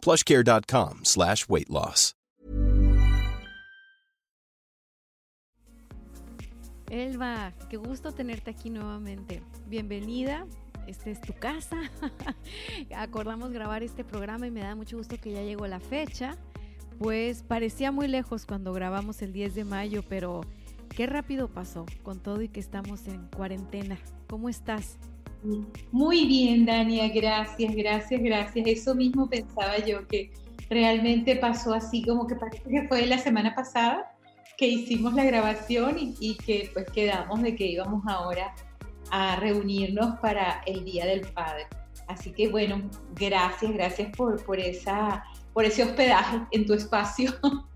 plushcare.com slash weight loss. Elba, qué gusto tenerte aquí nuevamente. Bienvenida. Esta es tu casa. Acordamos grabar este programa y me da mucho gusto que ya llegó la fecha. Pues parecía muy lejos cuando grabamos el 10 de mayo, pero qué rápido pasó con todo y que estamos en cuarentena. ¿Cómo estás? Muy bien, Dania, gracias, gracias, gracias. Eso mismo pensaba yo, que realmente pasó así como que parece que fue la semana pasada que hicimos la grabación y, que pues quedamos de que íbamos ahora a reunirnos para el Día del Padre. Así que bueno, gracias, gracias por, por, esa, por ese hospedaje en tu espacio.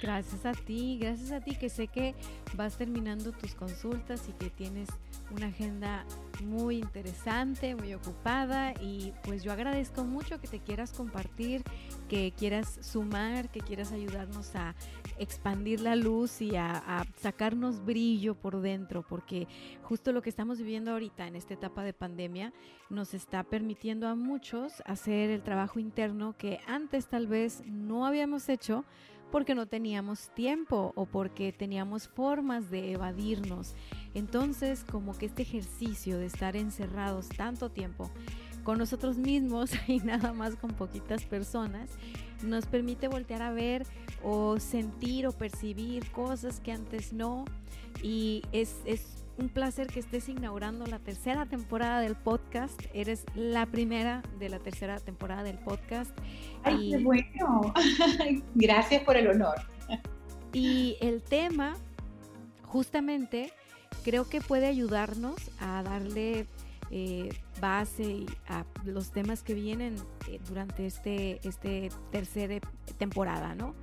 Gracias a ti, gracias a ti que sé que vas terminando tus consultas y que tienes una agenda muy interesante, muy ocupada y pues yo agradezco mucho que te quieras compartir, que quieras sumar, que quieras ayudarnos a expandir la luz y a, sacarnos brillo por dentro, porque justo lo que estamos viviendo ahorita en esta etapa de pandemia nos está permitiendo a muchos hacer el trabajo interno que antes tal vez no habíamos hecho porque no teníamos tiempo o porque teníamos formas de evadirnos. Entonces, como que este ejercicio de estar encerrados tanto tiempo con nosotros mismos y nada más con poquitas personas, nos permite voltear a ver o sentir o percibir cosas que antes no. Y es, es un placer que estés inaugurando la tercera temporada del podcast. Eres la primera de la tercera temporada del podcast. Ay, qué bueno. Gracias por el honor. Y el tema, justamente, creo que puede ayudarnos a darle eh, base a los temas que vienen eh, durante este, este tercera temporada, ¿no?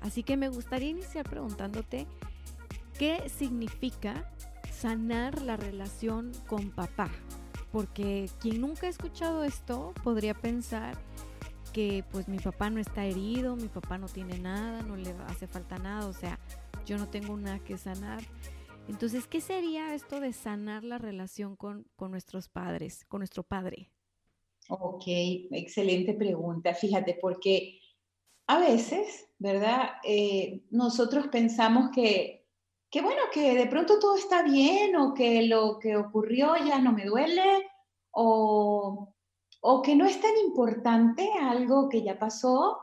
Así que me gustaría iniciar preguntándote qué significa sanar la relación con papá. Porque quien nunca ha escuchado esto podría pensar que pues mi papá no está herido, mi papá no tiene nada, no le hace falta nada, o sea, yo no tengo nada que sanar. Entonces, ¿qué sería esto de sanar la relación con, nuestros padres, con nuestro padre? Ok, excelente pregunta. Fíjate, porque a veces, ¿verdad? Eh, nosotros pensamos que que bueno, que de pronto todo está bien o que lo que ocurrió ya no me duele o, o que no es tan importante algo que ya pasó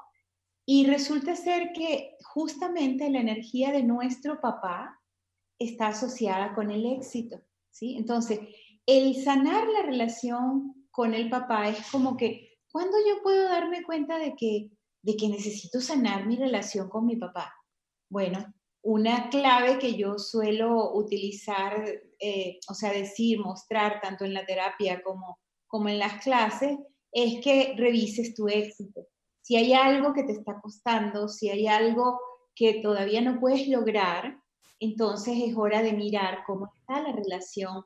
y resulta ser que justamente la energía de nuestro papá está asociada con el éxito, ¿sí? Entonces, el sanar la relación con el papá es como que, ¿cuándo yo puedo darme cuenta de que, de que necesito sanar mi relación con mi papá? Bueno, una clave que yo suelo utilizar, eh, o sea, decir, mostrar tanto en la terapia como, como en las clases, es que revises tu éxito. Si hay algo que te está costando, si hay algo que todavía no puedes lograr, entonces es hora de mirar cómo está la relación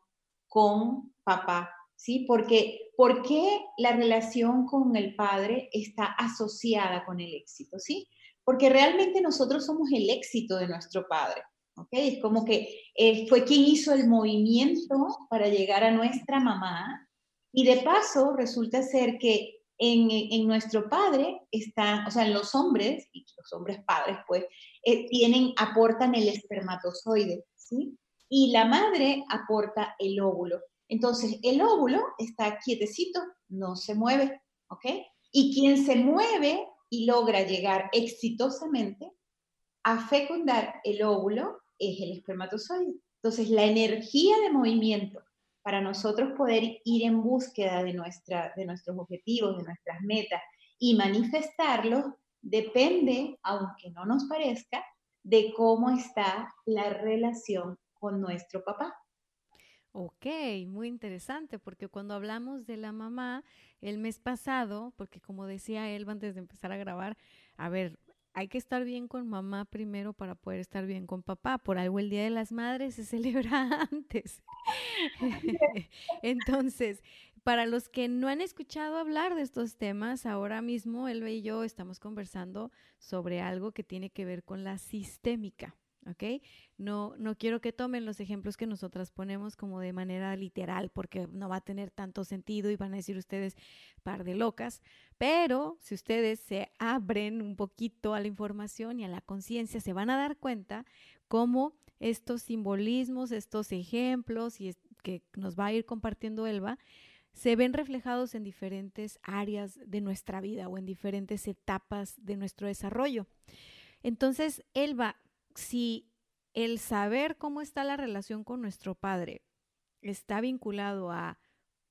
con papá, ¿sí? Porque, ¿por qué la relación con el padre está asociada con el éxito, ¿sí? Porque realmente nosotros somos el éxito de nuestro Padre. ¿okay? Es como que él fue quien hizo el movimiento para llegar a nuestra mamá y de paso resulta ser que en, en nuestro padre están, o sea, en los hombres, y los hombres padres pues, eh, tienen, aportan el espermatozoide, ¿sí? Y la madre aporta el óvulo. Entonces, el óvulo está quietecito, no se mueve, ¿ok? Y quien se mueve y logra llegar exitosamente a fecundar el óvulo es el espermatozoide. Entonces, la energía de movimiento para nosotros poder ir en búsqueda de, nuestra, de nuestros objetivos, de nuestras metas y manifestarlos, depende, aunque no nos parezca, de cómo está la relación con nuestro papá. Ok, muy interesante, porque cuando hablamos de la mamá, el mes pasado, porque como decía él antes de empezar a grabar, a ver, hay que estar bien con mamá primero para poder estar bien con papá. Por algo el Día de las Madres se celebra antes. Entonces, para los que no han escuchado hablar de estos temas, ahora mismo Elba y yo estamos conversando sobre algo que tiene que ver con la sistémica. ¿Ok? No, no quiero que tomen los ejemplos que nosotras ponemos como de manera literal, porque no va a tener tanto sentido y van a decir ustedes par de locas, pero si ustedes se abren un poquito a la información y a la conciencia, se van a dar cuenta cómo estos simbolismos, estos ejemplos y que nos va a ir compartiendo Elba, se ven reflejados en diferentes áreas de nuestra vida o en diferentes etapas de nuestro desarrollo. Entonces, Elba, si el saber cómo está la relación con nuestro padre está vinculado a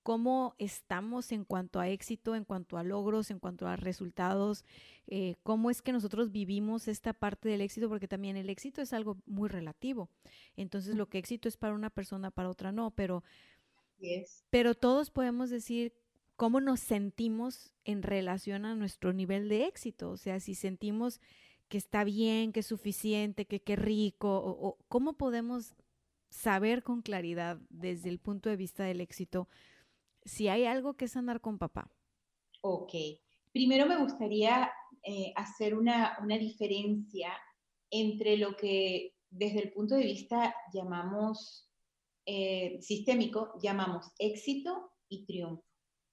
cómo estamos en cuanto a éxito, en cuanto a logros, en cuanto a resultados, eh, cómo es que nosotros vivimos esta parte del éxito, porque también el éxito es algo muy relativo. Entonces, lo que éxito es para una persona, para otra no, pero, pero todos podemos decir cómo nos sentimos en relación a nuestro nivel de éxito. O sea, si sentimos que está bien, que es suficiente, que qué rico, o, cómo podemos saber con claridad desde el punto de vista del éxito si hay algo que es andar con papá. Ok, primero me gustaría eh, hacer una, una diferencia entre lo que desde el punto de vista llamamos eh, sistémico, llamamos éxito y triunfo.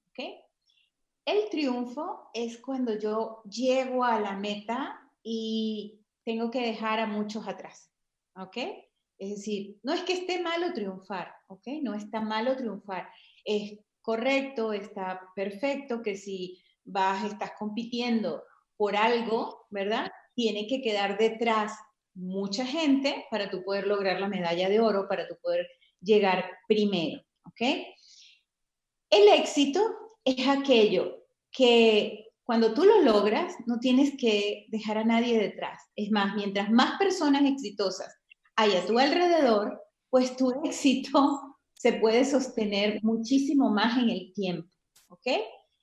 ¿ok? El triunfo es cuando yo llego a la meta y tengo que dejar a muchos atrás, ¿ok? Es decir, no es que esté malo triunfar, ¿ok? No está malo triunfar. Es correcto, está perfecto que si vas, estás compitiendo por algo, ¿verdad? Tiene que quedar detrás mucha gente para tú poder lograr la medalla de oro, para tú poder llegar primero, ¿ok? El éxito es aquello que cuando tú lo logras, no tienes que dejar a nadie detrás. Es más, mientras más personas exitosas hay a tu alrededor, pues tu éxito se puede sostener muchísimo más en el tiempo. ¿Ok?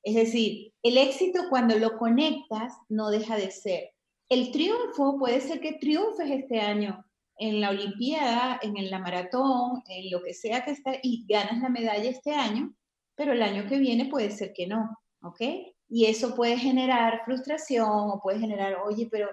Es decir, el éxito cuando lo conectas no deja de ser. El triunfo puede ser que triunfes este año en la Olimpiada, en la maratón, en lo que sea que está y ganas la medalla este año, pero el año que viene puede ser que no, ¿ok? Y eso puede generar frustración o puede generar, oye, pero,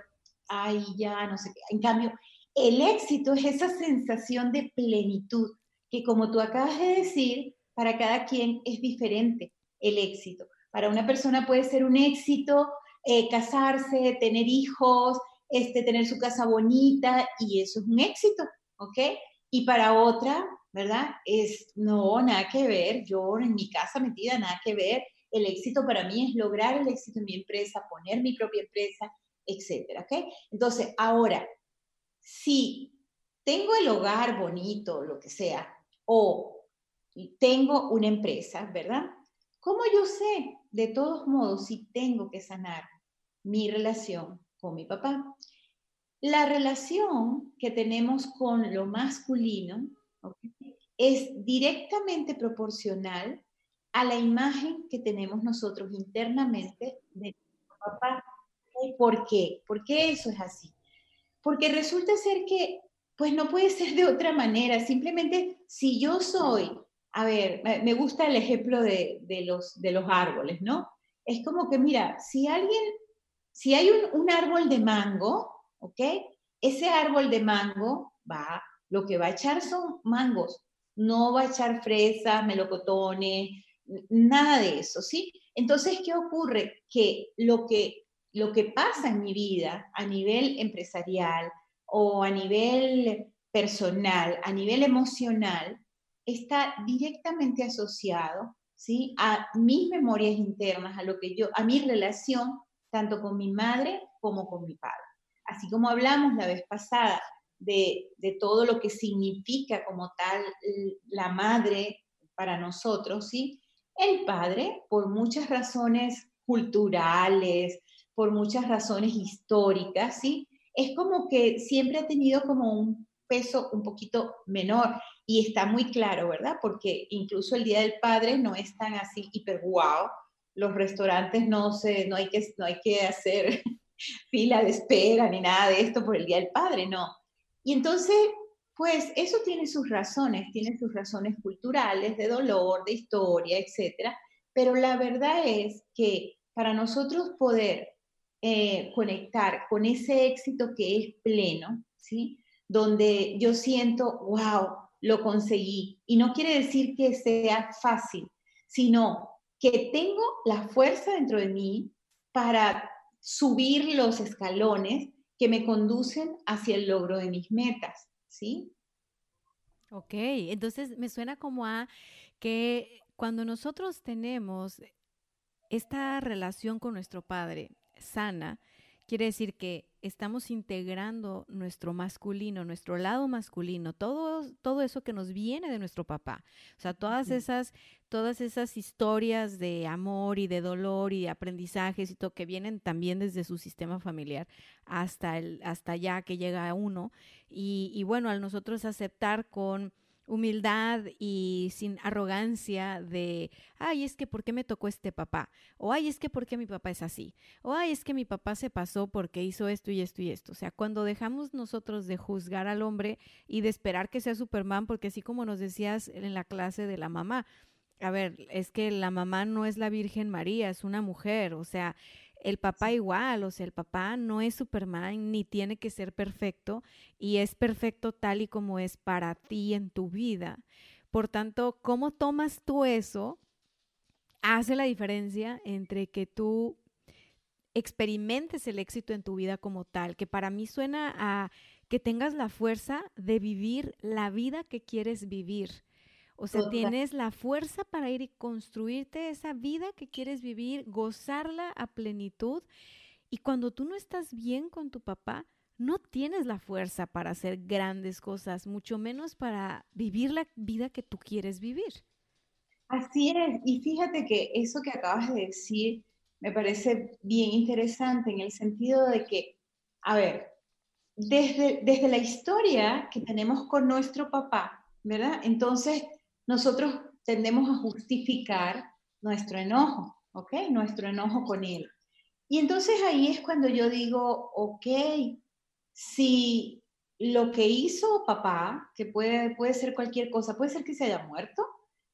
ay, ya, no sé qué. En cambio, el éxito es esa sensación de plenitud, que como tú acabas de decir, para cada quien es diferente el éxito. Para una persona puede ser un éxito eh, casarse, tener hijos, este, tener su casa bonita, y eso es un éxito, ¿ok? Y para otra, ¿verdad? Es, no, nada que ver, yo en mi casa metida, nada que ver, el éxito para mí es lograr el éxito en mi empresa, poner mi propia empresa, etcétera, ¿ok? Entonces, ahora, si tengo el hogar bonito, lo que sea, o tengo una empresa, ¿verdad? ¿Cómo yo sé, de todos modos, si tengo que sanar mi relación con mi papá? La relación que tenemos con lo masculino es directamente proporcional a la imagen que tenemos nosotros internamente de nuestro papá. ¿Por qué? ¿Por qué eso es así? Porque resulta ser que, pues no puede ser de otra manera. Simplemente, si yo soy, a ver, me gusta el ejemplo de, los, de los árboles, ¿no? Es como que, mira, si alguien, si hay un, un árbol de mango, ¿ok? Ese árbol de mango va, lo que va a echar son mangos, no va a echar fresas, melocotones, nada de eso, ¿sí? Entonces, ¿qué ocurre? Que lo que, lo que pasa en mi vida a nivel empresarial o a nivel personal, a nivel emocional, está directamente asociado, ¿sí? A mis memorias internas, a lo que yo, a mi relación tanto con mi madre como con mi padre. Así como hablamos la vez pasada de, de todo lo que significa como tal la madre para nosotros, ¿sí? El padre, por muchas razones culturales, por muchas razones históricas, ¿sí? Es como que siempre ha tenido como un peso un poquito menor y está muy claro, ¿verdad? Porque incluso el Día del Padre no es tan así hiper wow. Los restaurantes no se, no hay que, no hay que hacer fila de espera ni nada de esto por el Día del Padre, no. Y entonces, pues eso tiene sus razones, tiene sus razones culturales, de dolor, de historia, etcétera. Pero la verdad es que para nosotros poder eh, conectar con ese éxito que es pleno, ¿sí? Donde yo siento, wow, lo conseguí. Y no quiere decir que sea fácil, sino que tengo la fuerza dentro de mí para subir los escalones que me conducen hacia el logro de mis metas, ¿sí? Ok, entonces me suena como a que cuando nosotros tenemos esta relación con nuestro padre sana, quiere decir que estamos integrando nuestro masculino, nuestro lado masculino, todo, todo eso que nos viene de nuestro papá. O sea, todas esas, todas esas historias de amor y de dolor y de aprendizajes y todo que vienen también desde su sistema familiar hasta el, hasta allá que llega a uno. Y, y bueno, al nosotros aceptar con humildad y sin arrogancia de, ay, es que ¿por qué me tocó este papá? O ay, es que ¿por qué mi papá es así? O ay, es que mi papá se pasó porque hizo esto y esto y esto. O sea, cuando dejamos nosotros de juzgar al hombre y de esperar que sea Superman, porque así como nos decías en la clase de la mamá, a ver, es que la mamá no es la Virgen María, es una mujer, o sea, el papá igual, o sea, el papá no es Superman ni tiene que ser perfecto y es perfecto tal y como es para ti en tu vida. Por tanto, ¿cómo tomas tú eso? Hace la diferencia entre que tú experimentes el éxito en tu vida como tal, que para mí suena a que tengas la fuerza de vivir la vida que quieres vivir o sea, tienes la fuerza para ir y construirte esa vida que quieres vivir, gozarla a plenitud. Y cuando tú no estás bien con tu papá, no tienes la fuerza para hacer grandes cosas, mucho menos para vivir la vida que tú quieres vivir. Así es. Y fíjate que eso que acabas de decir me parece bien interesante en el sentido de que, a ver, desde, desde la historia que tenemos con nuestro papá, ¿verdad? Entonces, nosotros tendemos a justificar nuestro enojo, ¿ok? Nuestro enojo con él. Y entonces ahí es cuando yo digo, ok, si lo que hizo papá, que puede, puede ser cualquier cosa, puede ser que se haya muerto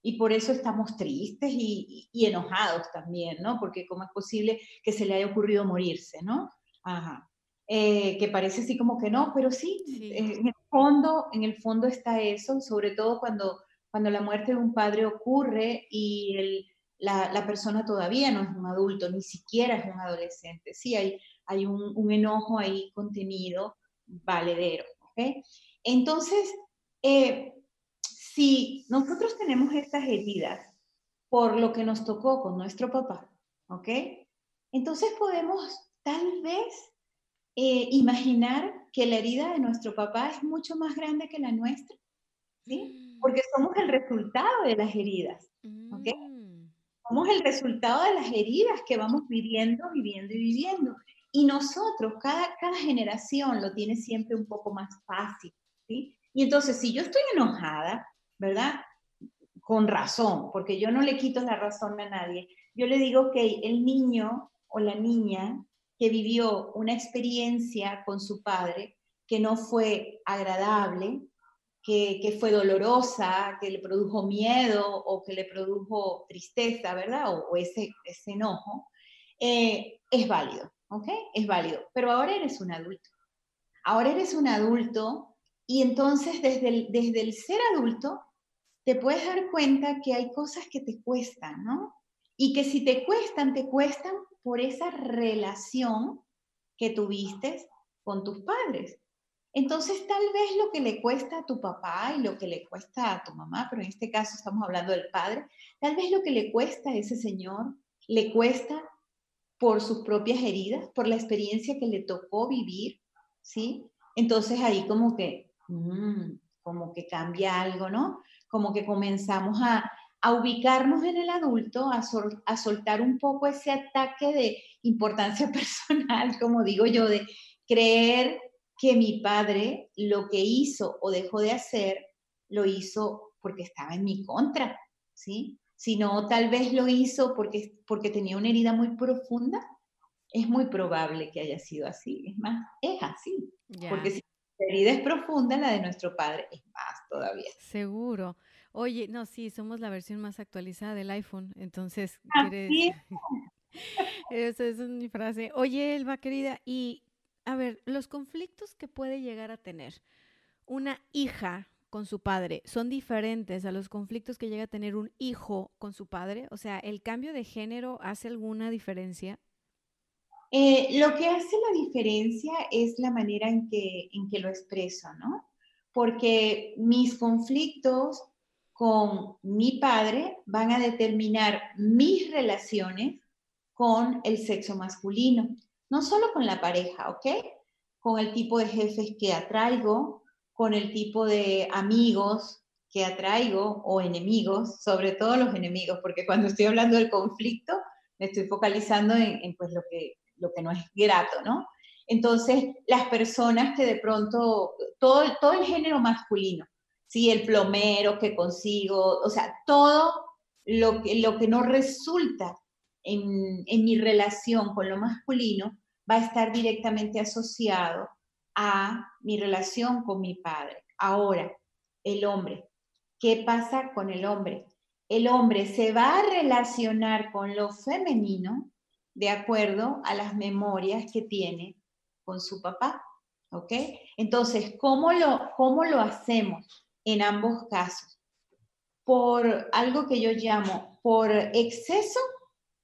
y por eso estamos tristes y, enojados también, ¿no? Porque cómo es posible que se le haya ocurrido morirse, ¿no? Ajá. Eh, que parece así como que no, pero sí, En, el fondo, en el fondo está eso, sobre todo cuando cuando la muerte de un padre ocurre y la, persona todavía no es un adulto, ni siquiera es un adolescente. Sí, hay, hay un, enojo ahí contenido, valedero. ¿okay? Entonces, eh, si nosotros tenemos estas heridas por lo que nos tocó con nuestro papá, ¿ok? Entonces podemos tal vez eh, imaginar que la herida de nuestro papá es mucho más grande que la nuestra, ¿sí? Porque somos el resultado de las heridas. ¿ok? Mm. Somos el resultado de las heridas que vamos viviendo, viviendo y viviendo. Y nosotros, cada, cada generación lo tiene siempre un poco más fácil. ¿sí? Y entonces, si yo estoy enojada, ¿verdad? Con razón, porque yo no le quito la razón a nadie. Yo le digo que el niño o la niña que vivió una experiencia con su padre que no fue agradable, que, fue dolorosa, que le produjo miedo o que le produjo tristeza, ¿verdad? O, ese, ese enojo, eh, es válido, ¿ok? Es válido. Pero ahora eres un adulto. Ahora eres un adulto y entonces desde el, desde el ser adulto te puedes dar cuenta que hay cosas que te cuestan, ¿no? Y que si te cuestan, te cuestan por esa relación que tuviste con tus padres. Entonces, tal vez lo que le cuesta a tu papá y lo que le cuesta a tu mamá, pero en este caso estamos hablando del padre, tal vez lo que le cuesta a ese señor, le cuesta por sus propias heridas, por la experiencia que le tocó vivir, ¿sí? Entonces ahí como que, mm, como que cambia algo, ¿no? Como que comenzamos a, ubicarnos en el adulto, a, a soltar un poco ese ataque de importancia personal, como digo yo, de creer que mi padre lo que hizo o dejó de hacer, lo hizo porque estaba en mi contra, ¿sí? Sino tal vez lo hizo porque, porque tenía una herida muy profunda es muy probable que haya sido así. Es más, es así. Porque si la herida es profunda, la de nuestro padre es más todavía. Seguro. Oye, no, sí, somos la versión más actualizada del iPhone, entonces, ¿quieres? Esa es mi frase. Oye, Elba, querida, y a ver, los conflictos que puede llegar a tener una hija con su padre son diferentes a los conflictos que llega a tener un hijo con su padre? O sea, ¿el cambio de género hace alguna diferencia? Eh, lo que hace la diferencia es la manera en que, en que lo expreso, ¿no? Porque mis conflictos con mi padre van a determinar mis relaciones con el sexo masculino, no solo con la pareja, ¿ok? Con el tipo de jefes que atraigo, con el tipo de amigos que atraigo o enemigos, sobre todo los enemigos, porque cuando estoy hablando del conflicto me estoy focalizando en, pues lo que, lo que no es grato, ¿no? Entonces, las personas que de pronto, todo, todo el género masculino, ¿sí? El plomero que consigo, o sea, todo lo que, lo que no resulta en, mi relación con lo masculino va a estar directamente asociado a mi relación con mi padre. Ahora, el hombre. ¿Qué pasa con el hombre? El hombre se va a relacionar con lo femenino de acuerdo a las memorias que tiene con su papá. ¿Ok? Entonces, ¿cómo lo, cómo lo hacemos en ambos casos? Por algo que yo llamo por exceso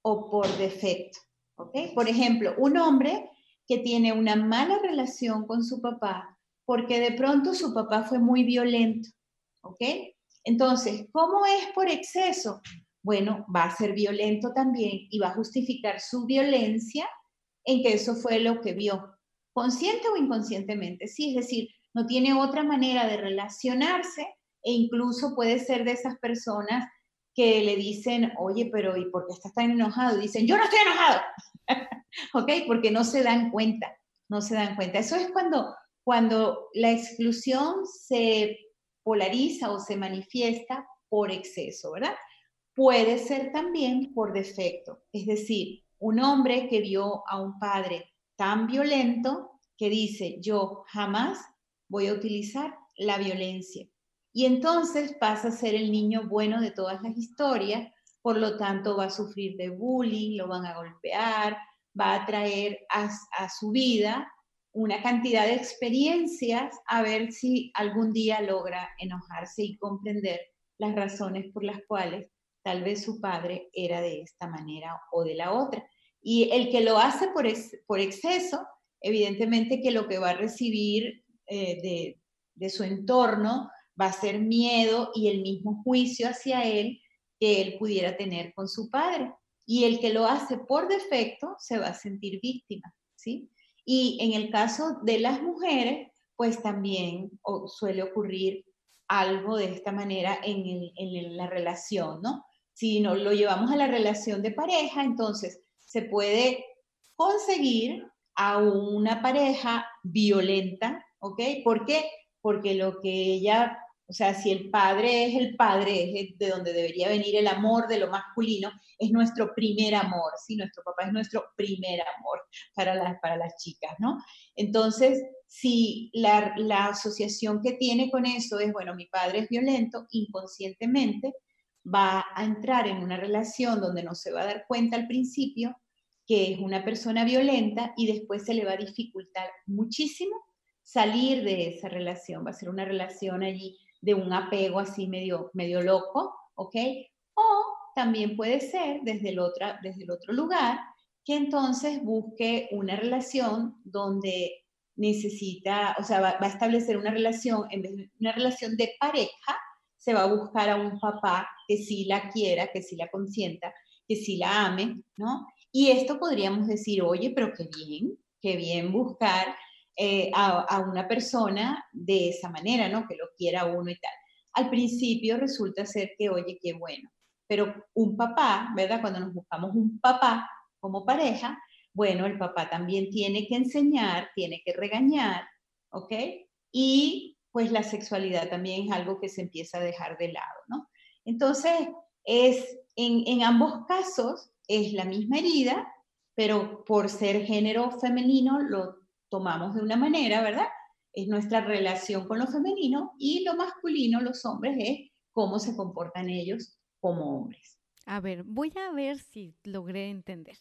o por defecto. ¿Ok? Por ejemplo, un hombre que tiene una mala relación con su papá porque de pronto su papá fue muy violento, ¿ok? Entonces, ¿cómo es por exceso? Bueno, va a ser violento también y va a justificar su violencia en que eso fue lo que vio, consciente o inconscientemente, sí, es decir, no tiene otra manera de relacionarse e incluso puede ser de esas personas que le dicen, oye, pero ¿y por qué estás tan enojado? Dicen, yo no estoy enojado. ¿ok? Porque no se dan cuenta, no se dan cuenta. Eso es cuando, cuando la exclusión se polariza o se manifiesta por exceso, ¿verdad? Puede ser también por defecto, es decir, un hombre que vio a un padre tan violento que dice, yo jamás voy a utilizar la violencia. Y entonces pasa a ser el niño bueno de todas las historias, por lo tanto va a sufrir de bullying, lo van a golpear, va a traer a, su vida una cantidad de experiencias a ver si algún día logra enojarse y comprender las razones por las cuales tal vez su padre era de esta manera o de la otra. Y el que lo hace por, exceso, evidentemente que lo que va a recibir eh, de su entorno va a ser miedo y el mismo juicio hacia él que él pudiera tener con su padre y el que lo hace por defecto se va a sentir víctima, ¿sí? Y en el caso de las mujeres, pues también suele ocurrir algo de esta manera en, en la relación, ¿no? Si no lo llevamos a la relación de pareja, entonces se puede conseguir a una pareja violenta, ¿ok? ¿Por qué? Porque lo que ella o sea, si el padre es el padre, es de donde debería venir el amor de lo masculino, es nuestro primer amor, ¿sí? Nuestro papá es nuestro primer amor para las, para las chicas, ¿no? Entonces, si la, la asociación que tiene con eso es, bueno, mi padre es violento, inconscientemente va a entrar en una relación donde no se va a dar cuenta al principio que es una persona violenta y después se le va a dificultar muchísimo salir de esa relación. Va a ser una relación allí de un apego así medio, medio loco, ¿ok? O también puede ser desde el, otro, desde el otro lugar que entonces busque una relación donde necesita, o sea, va, a establecer una relación, en vez de una relación de pareja, se va a buscar a un papá que sí la quiera, que sí la consienta, que sí la ame, ¿no? Y esto podríamos decir, oye, pero qué bien, qué bien buscar eh, a, una persona de esa manera, ¿no? Que lo quiera uno y tal. Al principio resulta ser que, oye, qué bueno, pero un papá, ¿verdad? Cuando nos buscamos un papá como pareja, bueno, el papá también tiene que enseñar, tiene que regañar, ¿ok? Y pues la sexualidad también es algo que se empieza a dejar de lado, ¿no? Entonces, es en, en ambos casos es la misma herida, pero por ser género femenino lo tomamos de una manera, ¿verdad? Es nuestra relación con lo femenino y lo masculino, los hombres, es cómo se comportan ellos como hombres. A ver, voy a ver si logré entender.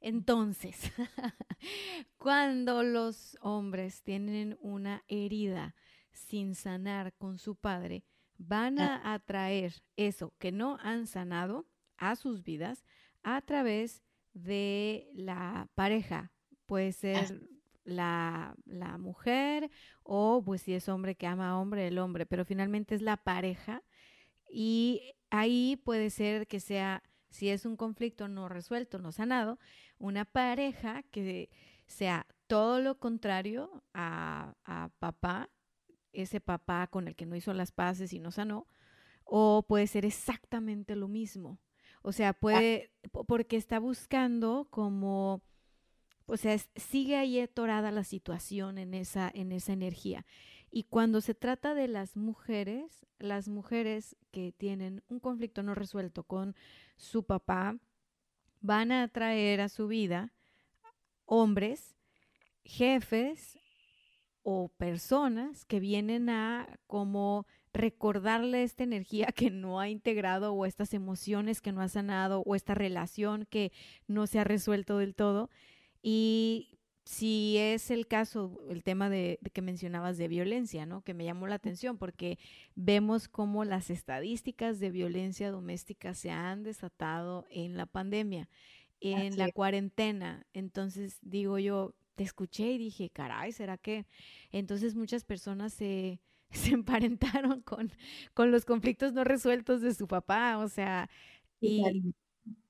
Entonces, cuando los hombres tienen una herida sin sanar con su padre, van a atraer eso que no han sanado a sus vidas a través de la pareja. Puede ser la, la mujer o pues si es hombre que ama a hombre, el hombre, pero finalmente es la pareja y ahí puede ser que sea, si es un conflicto no resuelto, no sanado, una pareja que sea todo lo contrario a, a papá, ese papá con el que no hizo las paces y no sanó, o puede ser exactamente lo mismo. O sea, puede, po- porque está buscando como, o sea, sigue ahí atorada la situación en esa, en esa energía. Y cuando se trata de las mujeres, las mujeres que tienen un conflicto no resuelto con su papá, van a atraer a su vida hombres, jefes o personas que vienen a como recordarle esta energía que no ha integrado o estas emociones que no ha sanado o esta relación que no se ha resuelto del todo. Y si es el caso, el tema de, de que mencionabas de violencia, ¿no? Que me llamó la atención porque vemos cómo las estadísticas de violencia doméstica se han desatado en la pandemia, en Así la es. cuarentena. Entonces, digo yo, te escuché y dije, caray, ¿será que? Entonces muchas personas se, se emparentaron con, con los conflictos no resueltos de su papá, o sea, y,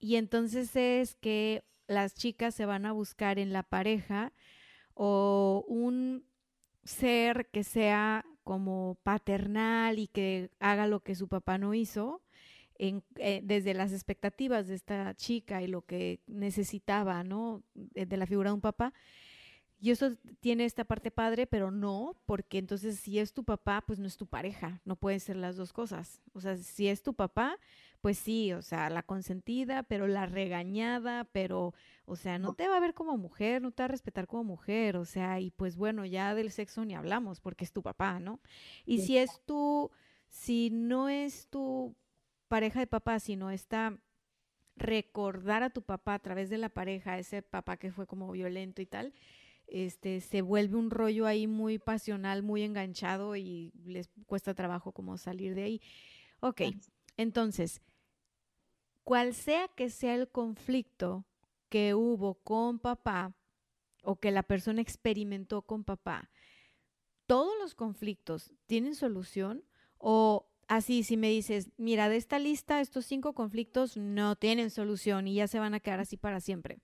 y entonces es que las chicas se van a buscar en la pareja o un ser que sea como paternal y que haga lo que su papá no hizo, eh, desde las expectativas de esta chica y lo que necesitaba, ¿no? De, de la figura de un papá. Y eso tiene esta parte padre, pero no, porque entonces si es tu papá, pues no es tu pareja, no pueden ser las dos cosas. O sea, si es tu papá, pues sí, o sea, la consentida, pero la regañada, pero, o sea, no te va a ver como mujer, no te va a respetar como mujer, o sea, y pues bueno, ya del sexo ni hablamos, porque es tu papá, ¿no? Y si es tu, si no es tu pareja de papá, sino esta recordar a tu papá a través de la pareja, ese papá que fue como violento y tal, este, se vuelve un rollo ahí muy pasional, muy enganchado y les cuesta trabajo como salir de ahí. Ok, entonces, cual sea que sea el conflicto que hubo con papá o que la persona experimentó con papá, ¿todos los conflictos tienen solución? O así, si me dices, mira, de esta lista, estos cinco conflictos no tienen solución y ya se van a quedar así para siempre.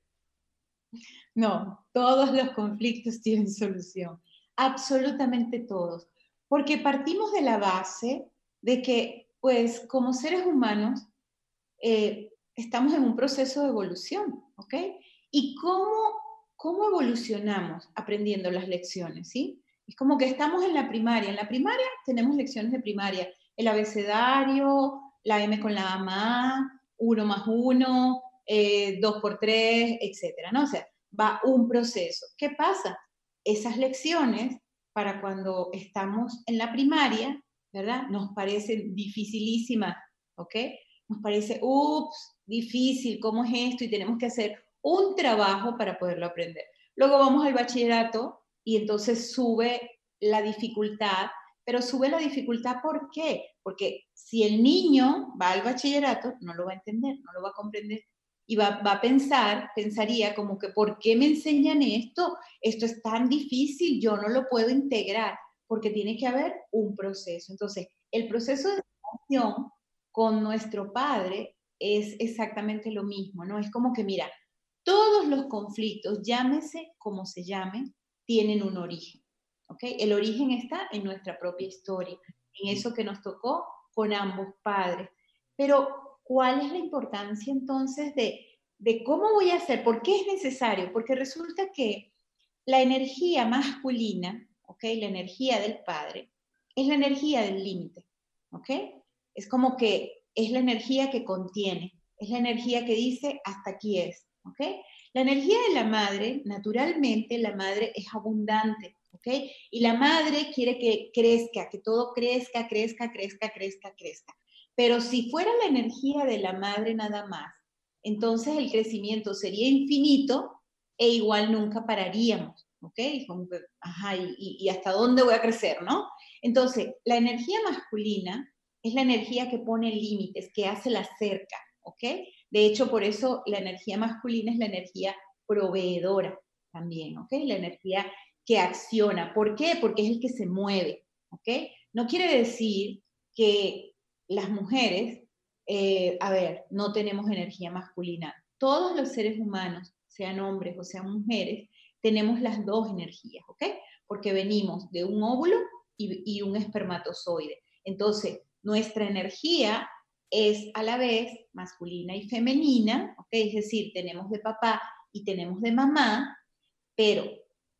No, todos los conflictos tienen solución, absolutamente todos, porque partimos de la base de que, pues, como seres humanos, eh, estamos en un proceso de evolución, ¿ok? ¿Y cómo, cómo evolucionamos aprendiendo las lecciones, ¿sí? Es como que estamos en la primaria. En la primaria tenemos lecciones de primaria, el abecedario, la M con la A, 1 más 1, 2 por 3, etcétera, ¿no? O sea, va un proceso. ¿Qué pasa? Esas lecciones, para cuando estamos en la primaria, ¿verdad? Nos parecen dificilísimas, ¿ok? Nos parece, ups, difícil, ¿cómo es esto? Y tenemos que hacer un trabajo para poderlo aprender. Luego vamos al bachillerato y entonces sube la dificultad, pero sube la dificultad ¿por qué? Porque si el niño va al bachillerato, no lo va a entender, no lo va a comprender y va, va, a pensar, pensaría como que, ¿por qué me enseñan esto? Esto es tan difícil, yo no lo puedo integrar, porque tiene que haber un proceso. Entonces, el proceso de educación con nuestro padre es exactamente lo mismo, ¿no? Es como que, mira, todos los conflictos, llámese como se llamen, tienen un origen, ¿ok? El origen está en nuestra propia historia, en eso que nos tocó con ambos padres. Pero ¿cuál es la importancia entonces de, de, cómo voy a hacer? ¿Por qué es necesario? Porque resulta que la energía masculina, ¿ok? La energía del padre, es la energía del límite, ¿ok? Es como que es la energía que contiene, es la energía que dice hasta aquí es, ¿ok? La energía de la madre, naturalmente, la madre es abundante, ¿ok? Y la madre quiere que crezca, que todo crezca, crezca, crezca, crezca, crezca. Pero si fuera la energía de la madre nada más, entonces el crecimiento sería infinito e igual nunca pararíamos, ¿ok? Y, y hasta dónde voy a crecer, ¿no? Entonces, la energía masculina es la energía que pone límites, que hace la cerca, ¿ok? De hecho, por eso la energía masculina es la energía proveedora también, ¿ok? La energía que acciona. ¿Por qué? Porque es el que se mueve, ¿ok? No quiere decir que las mujeres, eh, a ver, no tenemos energía masculina. Todos los seres humanos, sean hombres o sean mujeres, tenemos las dos energías, ¿ok? Porque venimos de un óvulo y, y un espermatozoide. Entonces, nuestra energía es a la vez masculina y femenina, es decir, tenemos de papá y tenemos de mamá, pero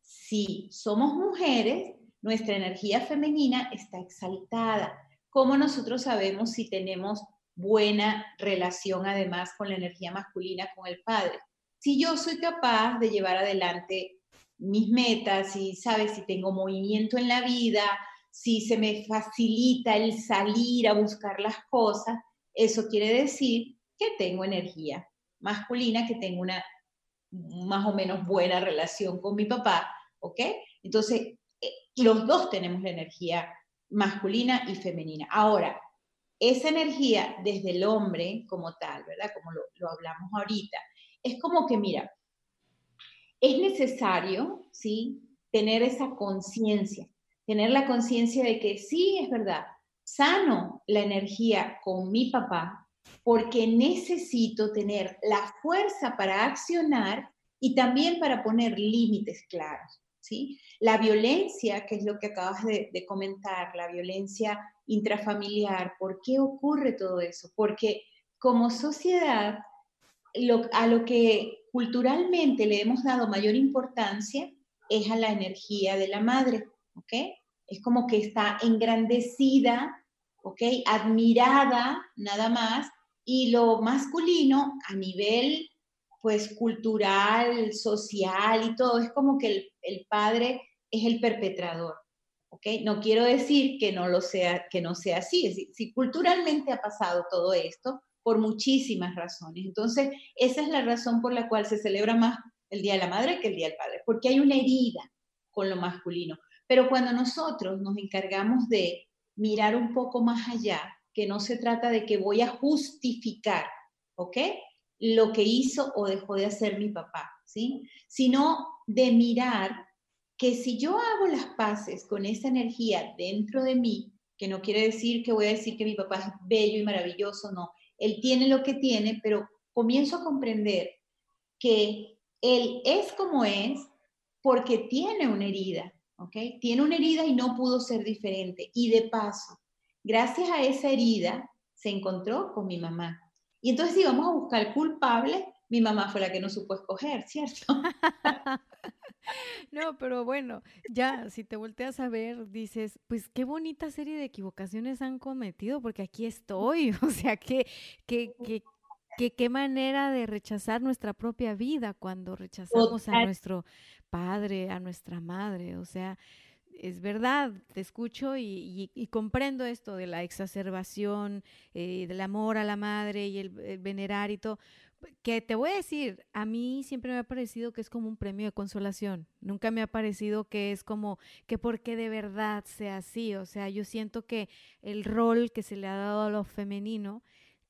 si somos mujeres, nuestra energía femenina está exaltada. ¿Cómo nosotros sabemos si tenemos buena relación además con la energía masculina, con el padre? Si yo soy capaz de llevar adelante mis metas, y sabes, si tengo movimiento en la vida, si se me facilita el salir a buscar las cosas, eso quiere decir que tengo energía masculina, que tengo una más o menos buena relación con mi papá, ¿ok? Entonces, eh, los dos tenemos la energía masculina y femenina. Ahora, esa energía desde el hombre como tal, ¿verdad? Como lo, lo hablamos ahorita, es como que, mira, es necesario, ¿sí? Tener esa conciencia, tener la conciencia de que sí, es verdad, sano la energía con mi papá porque necesito tener la fuerza para accionar y también para poner límites claros. ¿sí? La violencia, que es lo que acabas de, comentar, la violencia intrafamiliar, ¿por qué ocurre todo eso? Porque como sociedad, a lo que culturalmente le hemos dado mayor importancia es a la energía de la madre, ¿ok? Es como que está engrandecida ¿ok? Admirada nada más, y lo masculino a nivel pues cultural, social y todo, es como que el, padre es el perpetrador, ¿ok? No quiero decir que no lo sea, que no sea así, si culturalmente ha pasado todo esto por muchísimas razones. Entonces, esa es la razón por la cual se celebra más el Día de la Madre que el Día del Padre, porque hay una herida con lo masculino. Pero cuando nosotros nos encargamos de mirar un poco más allá, que no se trata de que voy a justificar, ¿ok? Lo que hizo o dejó de hacer mi papá, ¿sí? Sino de mirar que si yo hago las paces con esa energía dentro de mí, que no quiere decir que voy a decir que mi papá es bello y maravilloso, no, él tiene lo que tiene, pero comienzo a comprender que él es como es porque tiene una herida, tiene una herida y no pudo ser diferente. Y de paso, gracias a esa herida, se encontró con mi mamá. Y entonces, si vamos a buscar culpable, mi mamá fue la que no supo escoger, ¿cierto? No, pero bueno, ya si te volteas a ver, dices, pues qué bonita serie de equivocaciones han cometido, porque aquí estoy, o sea, qué, qué, qué, qué, qué manera de rechazar nuestra propia vida cuando rechazamos a nuestro padre, a nuestra madre, o sea, es verdad, te escucho y, comprendo esto de la exacerbación, eh, del amor a la madre y el, el, venerar y todo. Que te voy a decir, a mí siempre me ha parecido que es como un premio de consolación. Nunca me ha parecido que es como que porque de verdad sea así. O sea, yo siento que el rol que se le ha dado a lo femenino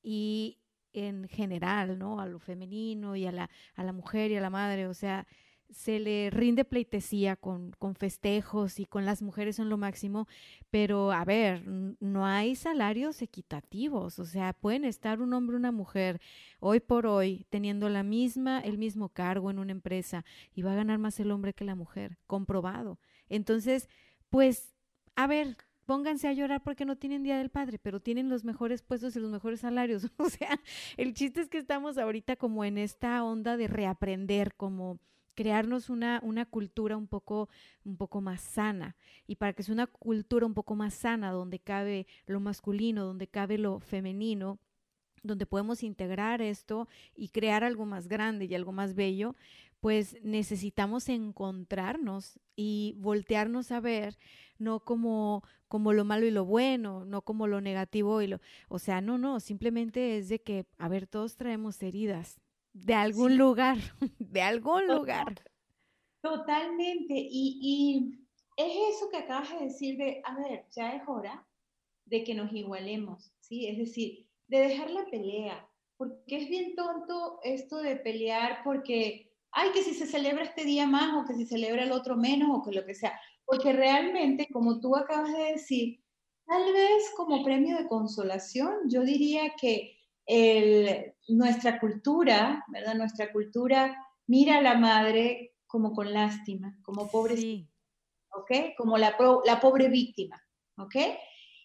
y en general, ¿no? A lo femenino y a la, a la mujer y a la madre, o sea, se le rinde pleitesía con, con, festejos y con las mujeres son lo máximo, pero a ver, no hay salarios equitativos, o sea, pueden estar un hombre o una mujer hoy por hoy teniendo la misma, el mismo cargo en una empresa y va a ganar más el hombre que la mujer, comprobado. Entonces, pues, a ver, pónganse a llorar porque no tienen Día del Padre, pero tienen los mejores puestos y los mejores salarios. O sea, el chiste es que estamos ahorita como en esta onda de reaprender, como crearnos una, una cultura un poco, un poco más sana. Y para que sea una cultura un poco más sana, donde cabe lo masculino, donde cabe lo femenino, donde podemos integrar esto y crear algo más grande y algo más bello, pues necesitamos encontrarnos y voltearnos a ver, no como, como lo malo y lo bueno, no como lo negativo y lo, o sea, no, no, simplemente es de que, a ver, todos traemos heridas de algún lugar, de algún lugar. Totalmente, y, y es eso que acabas de decir de, a ver, ya es hora de que nos igualemos, ¿sí? Es decir, de dejar la pelea, porque es bien tonto esto de pelear porque, ay, que si se celebra este día más o que si celebra el otro menos o que lo que sea, porque realmente, como tú acabas de decir, tal vez como premio de consolación, yo diría que el, nuestra cultura, ¿verdad? Nuestra cultura mira a la madre como con lástima, como pobre, sí. ¿ok? Como la, la pobre víctima, ¿ok?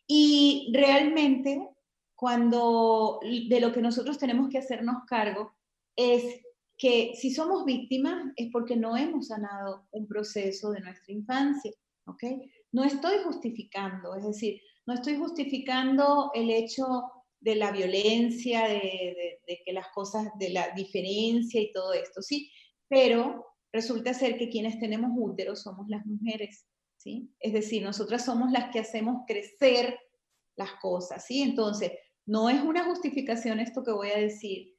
Y realmente cuando de lo que nosotros tenemos que hacernos cargo es que si somos víctimas es porque no hemos sanado un proceso de nuestra infancia, ¿ok? No estoy justificando, es decir, no estoy justificando el hecho de la violencia, de, de, que las cosas, de la diferencia y todo esto, ¿sí? Pero resulta ser que quienes tenemos úteros somos las mujeres, ¿sí? Es decir, nosotras somos las que hacemos crecer las cosas, ¿sí? Entonces, no es una justificación esto que voy a decir,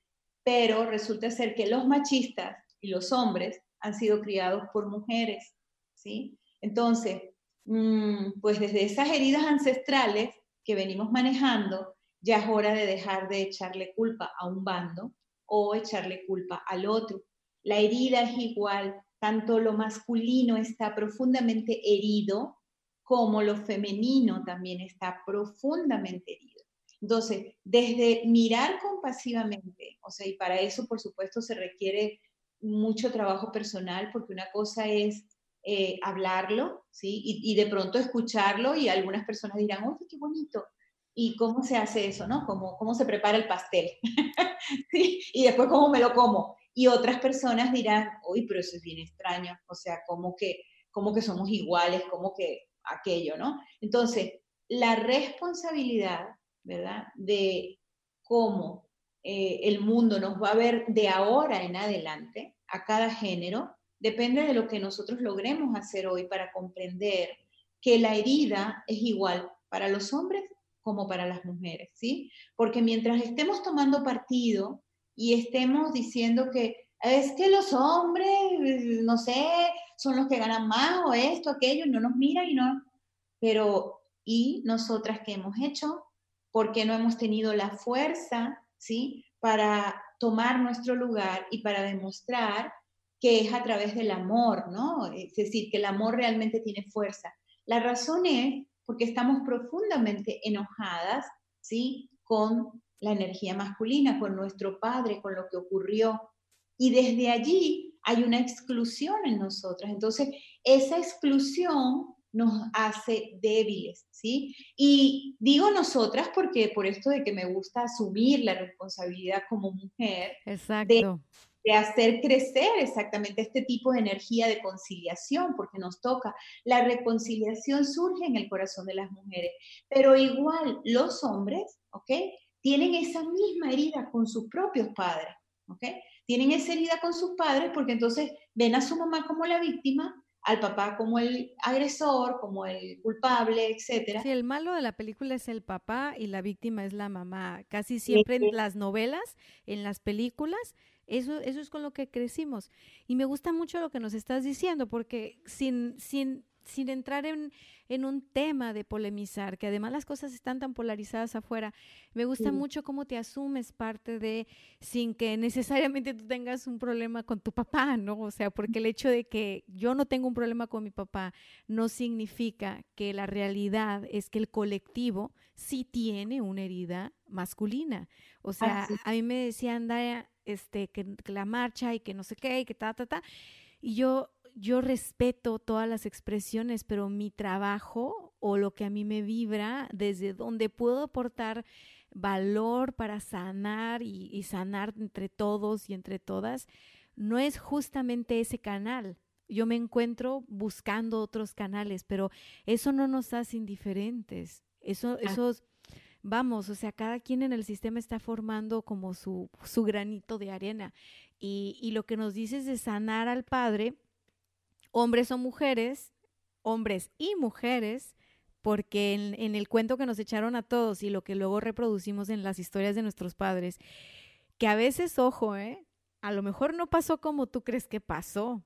pero resulta ser que los machistas y los hombres han sido criados por mujeres, ¿sí? Entonces, mm, pues desde esas heridas ancestrales que venimos manejando, ya es hora de dejar de echarle culpa a un bando o echarle culpa al otro. La herida es igual, tanto lo masculino está profundamente herido como lo femenino también está profundamente herido. Entonces, desde mirar compasivamente, o sea, y para eso, por supuesto, se requiere mucho trabajo personal, porque una cosa es eh, hablarlo, ¿sí? Y, de pronto escucharlo y algunas personas dirán, oye, qué bonito. ¿Y cómo se hace eso, no? ¿Cómo, cómo se prepara el pastel? ¿Sí? Y después, ¿cómo me lo como? Y otras personas dirán, uy, pero eso es bien extraño, o sea, ¿cómo que, cómo que somos iguales? ¿Cómo que aquello, no? Entonces, la responsabilidad ¿verdad? De cómo eh, el mundo nos va a ver de ahora en adelante a cada género, depende de lo que nosotros logremos hacer hoy para comprender que la herida es igual para los hombres como para las mujeres, ¿sí? Porque mientras estemos tomando partido y estemos diciendo que es que los hombres, no sé, son los que ganan más o esto, aquello, no nos miran y no, pero ¿y nosotras qué hemos hecho? Porque no hemos tenido la fuerza, ¿sí? Para tomar nuestro lugar y para demostrar que es a través del amor, ¿no? Es decir, que el amor realmente tiene fuerza. La razón es porque estamos profundamente enojadas, ¿sí? Con la energía masculina, con nuestro padre, con lo que ocurrió. Y desde allí hay una exclusión en nosotras. Entonces, esa exclusión nos hace débiles, ¿sí? Y digo nosotras porque por esto de que me gusta asumir la responsabilidad como mujer, Exacto. De, hacer crecer exactamente este tipo de energía de conciliación, porque nos toca. La reconciliación surge en el corazón de las mujeres, pero igual los hombres, ¿ok? Tienen esa misma herida con sus propios padres, ¿ok? Tienen esa herida con sus padres porque entonces ven a su mamá como la víctima al papá como el agresor, como el culpable, etcétera. Sí, el malo de la película es el papá y la víctima es la mamá. Casi siempre en las novelas, en las películas, eso, eso es con lo que crecimos. Y me gusta mucho lo que nos estás diciendo, porque sin, sin sin entrar en, un tema de polemizar, que además las cosas están tan polarizadas afuera, me gusta mucho cómo te asumes parte de, sin que necesariamente tú tengas un problema con tu papá, ¿no? O sea, porque el hecho de que yo no tengo un problema con mi papá no significa que la realidad es que el colectivo sí tiene una herida masculina. O sea, a mí me decían, este, que, que la marcha y que no sé qué y que ta, ta, ta. Y yo yo respeto todas las expresiones, pero mi trabajo o lo que a mí me vibra, desde donde puedo aportar valor para sanar y, sanar entre todos y entre todas, no es justamente ese canal. Yo me encuentro buscando otros canales, pero eso no nos hace indiferentes. Eso, eso vamos, o sea, cada quien en el sistema está formando como su, su granito de arena. Y, y lo que nos dices de sanar al padre, hombres o mujeres, hombres y mujeres, porque en, en, el cuento que nos echaron a todos y lo que luego reproducimos en las historias de nuestros padres, que a veces, ojo, ¿eh? a lo mejor no pasó como tú crees que pasó.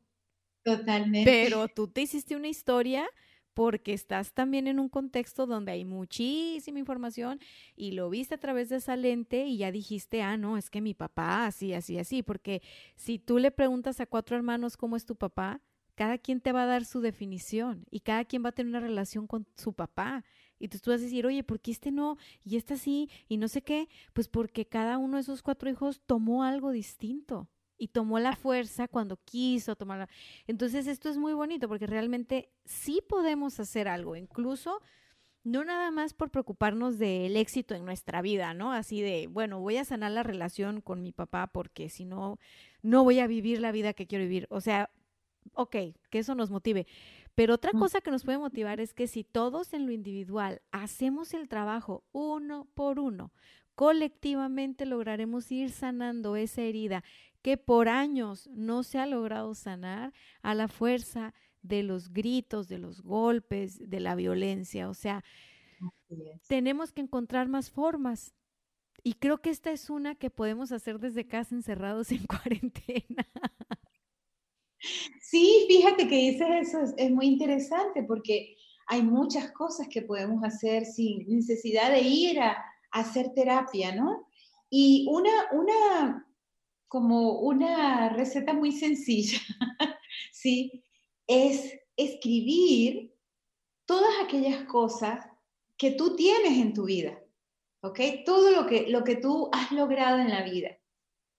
Totalmente. Pero tú te hiciste una historia porque estás también en un contexto donde hay muchísima información y lo viste a través de esa lente y ya dijiste, ah, no, es que mi papá, así, así, así, porque si tú le preguntas a cuatro hermanos cómo es tu papá, cada quien te va a dar su definición y cada quien va a tener una relación con su papá. Y tú vas a decir, oye, ¿por qué este no? Y este sí, y no sé qué. Pues porque cada uno de esos cuatro hijos tomó algo distinto y tomó la fuerza cuando quiso tomarla. Entonces esto es muy bonito porque realmente sí podemos hacer algo, incluso no nada más por preocuparnos del éxito en nuestra vida, ¿no? Así de, bueno, voy a sanar la relación con mi papá porque si no, no voy a vivir la vida que quiero vivir. O sea, ok, que eso nos motive. Pero otra cosa que nos puede motivar es que si todos en lo individual hacemos el trabajo uno por uno, colectivamente lograremos ir sanando esa herida que por años no se ha logrado sanar a la fuerza de los gritos, de los golpes, de la violencia. O sea, tenemos que encontrar más formas. Y creo que esta es una que podemos hacer desde casa encerrados en cuarentena. Sí, fíjate que dices eso, es, muy interesante porque hay muchas cosas que podemos hacer sin necesidad de ir a, hacer terapia, ¿no? Y una, una, como una receta muy sencilla, ¿sí? Es escribir todas aquellas cosas que tú tienes en tu vida, ¿ok? Todo lo que, lo que tú has logrado en la vida.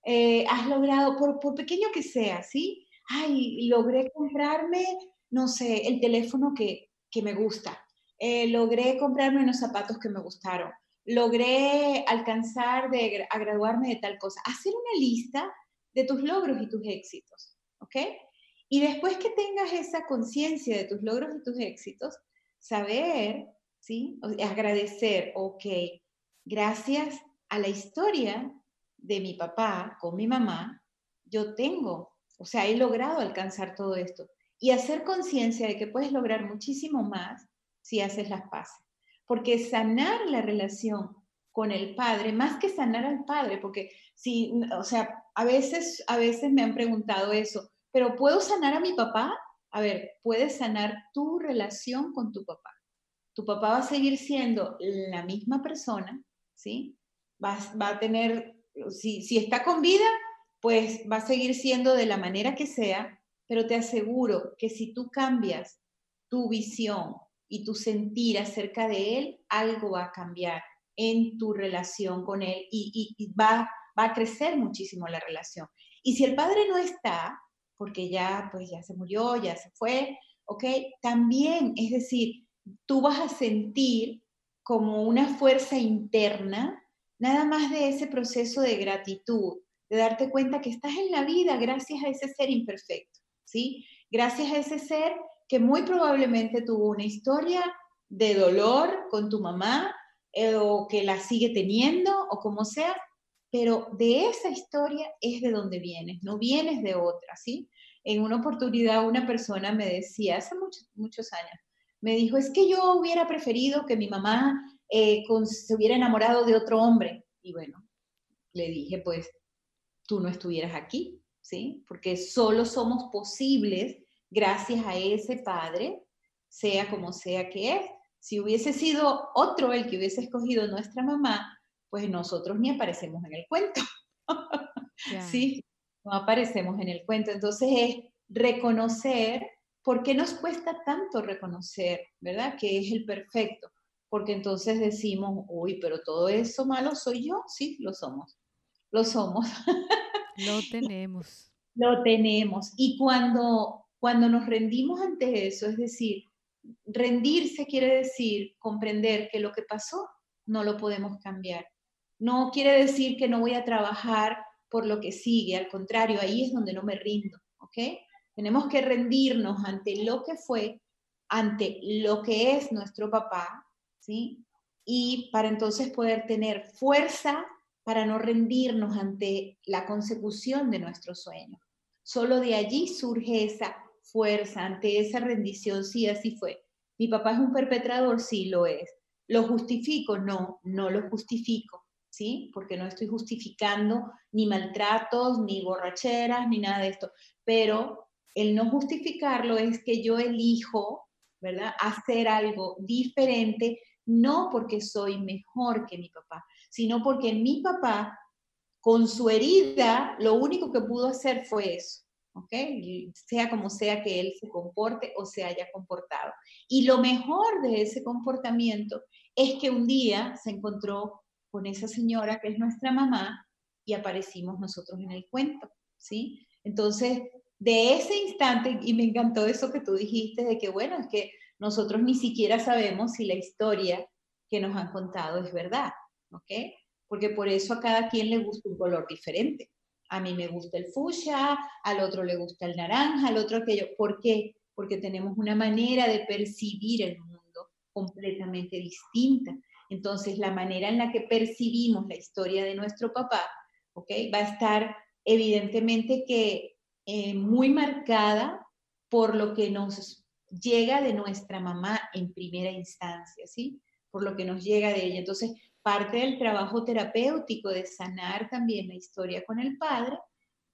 Eh, has logrado, por, por pequeño que sea, ¿sí? Ay, logré comprarme, no sé, el teléfono que, me gusta, eh, logré comprarme unos zapatos que me gustaron, logré alcanzar de, a graduarme de tal cosa. Hacer una lista de tus logros y tus éxitos, ¿ok? Y después que tengas esa conciencia de tus logros y tus éxitos, saber, ¿sí? Agradecer, ok, gracias a la historia de mi papá con mi mamá, yo tengo o sea, he logrado alcanzar todo esto. Y hacer conciencia de que puedes lograr muchísimo más si haces las paces. Porque sanar la relación con el padre, más que sanar al padre, porque si, o sea, a veces, a veces me han preguntado eso, pero ¿puedo sanar a mi papá? A ver, puedes sanar tu relación con tu papá. Tu papá va a seguir siendo la misma persona, ¿sí? Va, va a tener, si, si está con vida, pues va a seguir siendo de la manera que sea, pero te aseguro que si tú cambias tu visión y tu sentir acerca de él, algo va a cambiar en tu relación con él y, va, va a crecer muchísimo la relación. Y si el padre no está, porque ya, pues ya se murió, ya se fue, ¿ok? También, es decir, tú vas a sentir como una fuerza interna, nada más de ese proceso de gratitud, de darte cuenta que estás en la vida gracias a ese ser imperfecto, ¿sí? Gracias a ese ser que muy probablemente tuvo una historia de dolor con tu mamá eh, o que la sigue teniendo o como sea, pero de esa historia es de donde vienes, no vienes de otra, ¿sí? En una oportunidad una persona me decía, hace muchos, muchos años, me dijo, es que yo hubiera preferido que mi mamá eh, se hubiera enamorado de otro hombre. Y bueno, le dije, pues tú no estuvieras aquí, ¿sí? Porque solo somos posibles gracias a ese Padre, sea como sea que es. Si hubiese sido otro el que hubiese escogido nuestra mamá, pues nosotros ni aparecemos en el cuento. Sí, no aparecemos en el cuento. Entonces es reconocer, ¿por qué nos cuesta tanto reconocer, verdad? Que es el perfecto. Porque entonces decimos, uy, pero todo eso malo soy yo. Sí, lo somos lo somos. Lo tenemos. Lo tenemos. Y cuando, cuando nos rendimos ante eso, es decir, rendirse quiere decir comprender que lo que pasó no lo podemos cambiar. No quiere decir que no voy a trabajar por lo que sigue, al contrario, ahí es donde no me rindo, ¿ok? Tenemos que rendirnos ante lo que fue, ante lo que es nuestro papá, ¿sí? y para entonces poder tener fuerza para no rendirnos ante la consecución de nuestro sueño. Solo de allí surge esa fuerza ante esa rendición, sí, así fue. Mi papá es un perpetrador, sí lo es. ¿Lo justifico? No, no lo justifico, ¿sí? Porque no estoy justificando ni maltratos, ni borracheras, ni nada de esto. Pero el no justificarlo es que yo elijo, ¿verdad? Hacer algo diferente, no porque soy mejor que mi papá, sino porque mi papá, con su herida, lo único que pudo hacer fue eso. ¿ok? Sea como sea que él se comporte o se haya comportado. Y lo mejor de ese comportamiento es que un día se encontró con esa señora que es nuestra mamá y aparecimos nosotros en el cuento, ¿sí? Entonces, de ese instante, y me encantó eso que tú dijiste, de que bueno, es que nosotros ni siquiera sabemos si la historia que nos han contado es verdad, ¿ok? Porque por eso a cada quien le gusta un color diferente. A mí me gusta el fuchsia, al otro le gusta el naranja, al otro aquello. ¿Por qué? Porque tenemos una manera de percibir el mundo completamente distinta. Entonces, la manera en la que percibimos la historia de nuestro papá, ¿ok? Va a estar evidentemente que eh, muy marcada por lo que nos llega de nuestra mamá en primera instancia, ¿sí? Por lo que nos llega de ella. Entonces, parte del trabajo terapéutico de sanar también la historia con el padre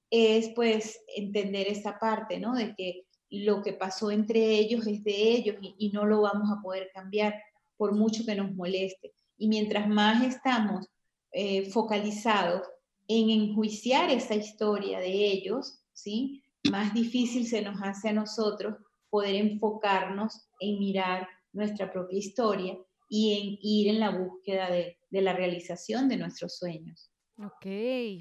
es pues entender esa parte, ¿no? De que lo que pasó entre ellos es de ellos y, no lo vamos a poder cambiar por mucho que nos moleste. Y mientras más estamos eh, focalizados en enjuiciar esa historia de ellos, ¿sí? Más difícil se nos hace a nosotros poder enfocarnos en mirar nuestra propia historia y en ir en la búsqueda de, de la realización de nuestros sueños. Ok,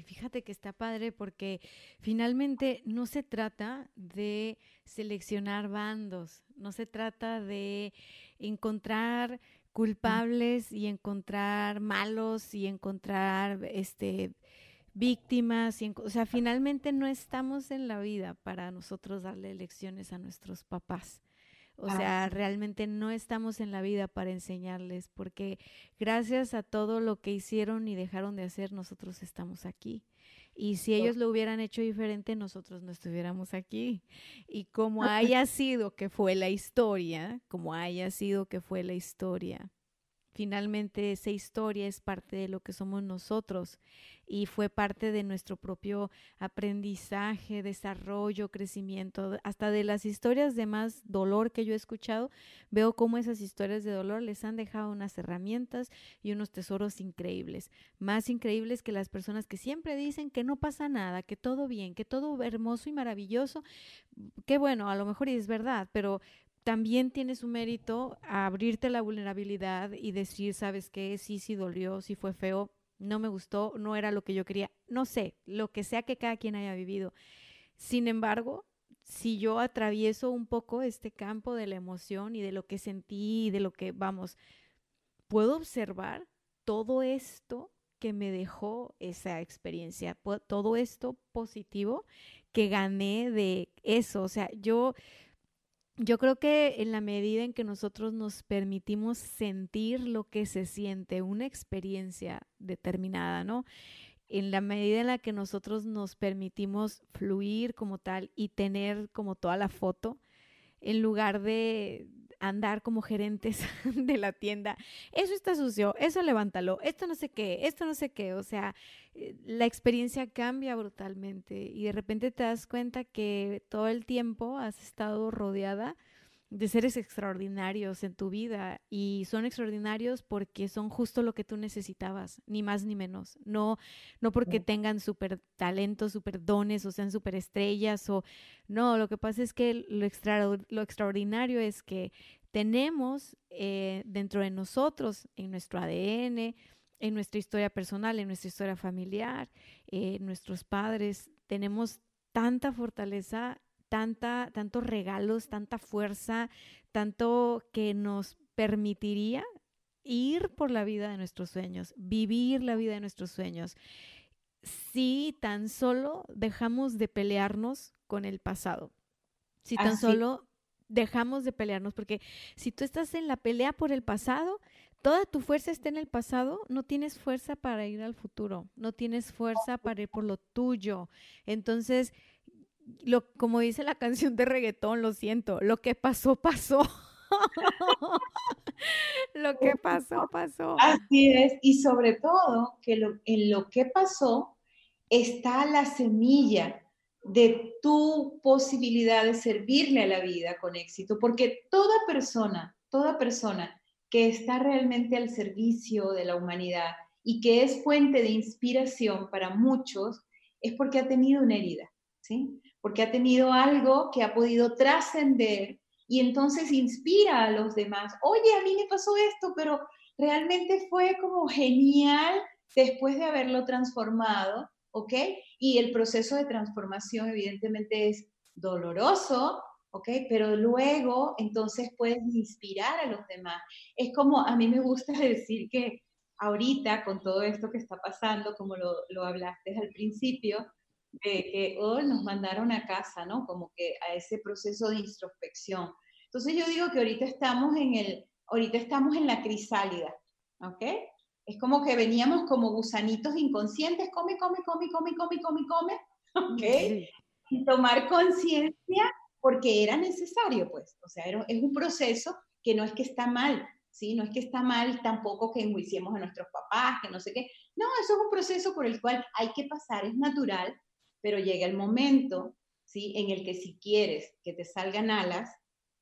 fíjate que está padre porque finalmente no se trata de seleccionar bandos, no se trata de encontrar culpables y encontrar malos y encontrar este víctimas, y o sea, finalmente no estamos en la vida para nosotros darle lecciones a nuestros papás. O ah, sea, realmente no estamos en la vida para enseñarles, porque gracias a todo lo que hicieron y dejaron de hacer, nosotros estamos aquí. Y si ellos lo hubieran hecho diferente, nosotros no estuviéramos aquí. Y como haya sido que fue la historia, como haya sido que fue la historia, finalmente esa historia es parte de lo que somos nosotros y fue parte de nuestro propio aprendizaje, desarrollo, crecimiento, hasta de las historias de más dolor que yo he escuchado, veo cómo esas historias de dolor les han dejado unas herramientas y unos tesoros increíbles, más increíbles que las personas que siempre dicen que no pasa nada, que todo bien, que todo hermoso y maravilloso, que bueno, a lo mejor es verdad, pero también tiene su mérito abrirte la vulnerabilidad y decir, ¿sabes qué? Sí, sí dolió, sí fue feo, no me gustó, no era lo que yo quería, no sé, lo que sea que cada quien haya vivido. Sin embargo, si yo atravieso un poco este campo de la emoción y de lo que sentí y de lo que, vamos, puedo observar todo esto que me dejó esa experiencia, todo esto positivo que gané de eso. O sea, yo yo creo que en la medida en que nosotros nos permitimos sentir lo que se siente, una experiencia determinada, ¿no? En la medida en la que nosotros nos permitimos fluir como tal y tener como toda la foto, en lugar de andar como gerentes de la tienda, eso está sucio, eso levántalo, esto no sé qué, esto no sé qué, o sea, eh, la experiencia cambia brutalmente y de repente te das cuenta que todo el tiempo has estado rodeada de seres extraordinarios en tu vida y son extraordinarios porque son justo lo que tú necesitabas, ni más ni menos. No, no porque tengan súper talentos, súper dones o sean súper estrellas o no, lo que pasa es que lo, lo extraordinario es que tenemos eh, dentro de nosotros, en nuestro ADN, en nuestra historia personal, en nuestra historia familiar, en eh, nuestros padres, tenemos tanta fortaleza tanta, tantos regalos, tanta fuerza, tanto que nos permitiría ir por la vida de nuestros sueños, vivir la vida de nuestros sueños. Si tan solo dejamos de pelearnos con el pasado, si tan solo dejamos de pelearnos, porque si tú estás en la pelea por el pasado, toda tu fuerza está en el pasado, no tienes fuerza para ir al futuro, no tienes fuerza para ir por lo tuyo. Entonces, lo, como dice la canción de reggaetón, lo siento, lo que pasó, pasó. lo que pasó, pasó. Así es, y sobre todo que en lo que pasó está la semilla de tu posibilidad de servirle a la vida con éxito, porque toda persona, toda persona que está realmente al servicio de la humanidad y que es fuente de inspiración para muchos, es porque ha tenido una herida, ¿sí? Porque ha tenido algo que ha podido trascender y entonces inspira a los demás. Oye, a mí me pasó esto, pero realmente fue como genial después de haberlo transformado, ¿ok? Y el proceso de transformación evidentemente es doloroso, ¿ok? Pero luego entonces puedes inspirar a los demás. Es como a mí me gusta decir que ahorita con todo esto que está pasando, como lo, lo hablaste al principio, de que oh, nos mandaron a casa, ¿no? Como que a ese proceso de introspección. Entonces yo digo que ahorita estamos en el, ahorita estamos en la crisálida, ¿ok? Es como que veníamos como gusanitos inconscientes, come, come, come, come, come, come, come, ¿ok? Y tomar conciencia porque era necesario, pues. O sea, es un proceso que no es que está mal, ¿sí? No es que está mal tampoco que enjuiciemos a nuestros papás, que no sé qué. No, eso es un proceso por el cual hay que pasar, es natural, pero llega el momento, ¿sí? En el que si quieres que te salgan alas,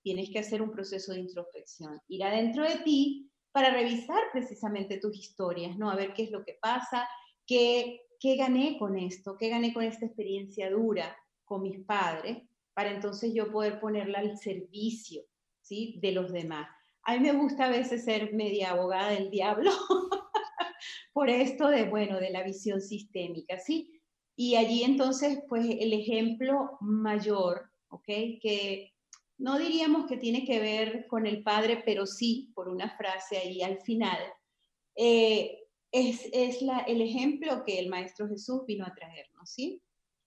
tienes que hacer un proceso de introspección, ir adentro de ti para revisar precisamente tus historias, ¿no? A ver qué es lo que pasa, qué, qué gané con esto, qué gané con esta experiencia dura con mis padres, para entonces yo poder ponerla al servicio, ¿sí? De los demás. A mí me gusta a veces ser media abogada del diablo por esto de, bueno, de la visión sistémica, ¿sí? Y allí entonces, pues el ejemplo mayor, ¿ok? Que no diríamos que tiene que ver con el Padre, pero sí, por una frase ahí al final, eh, es, es la, el ejemplo que el Maestro Jesús vino a traernos, ¿sí?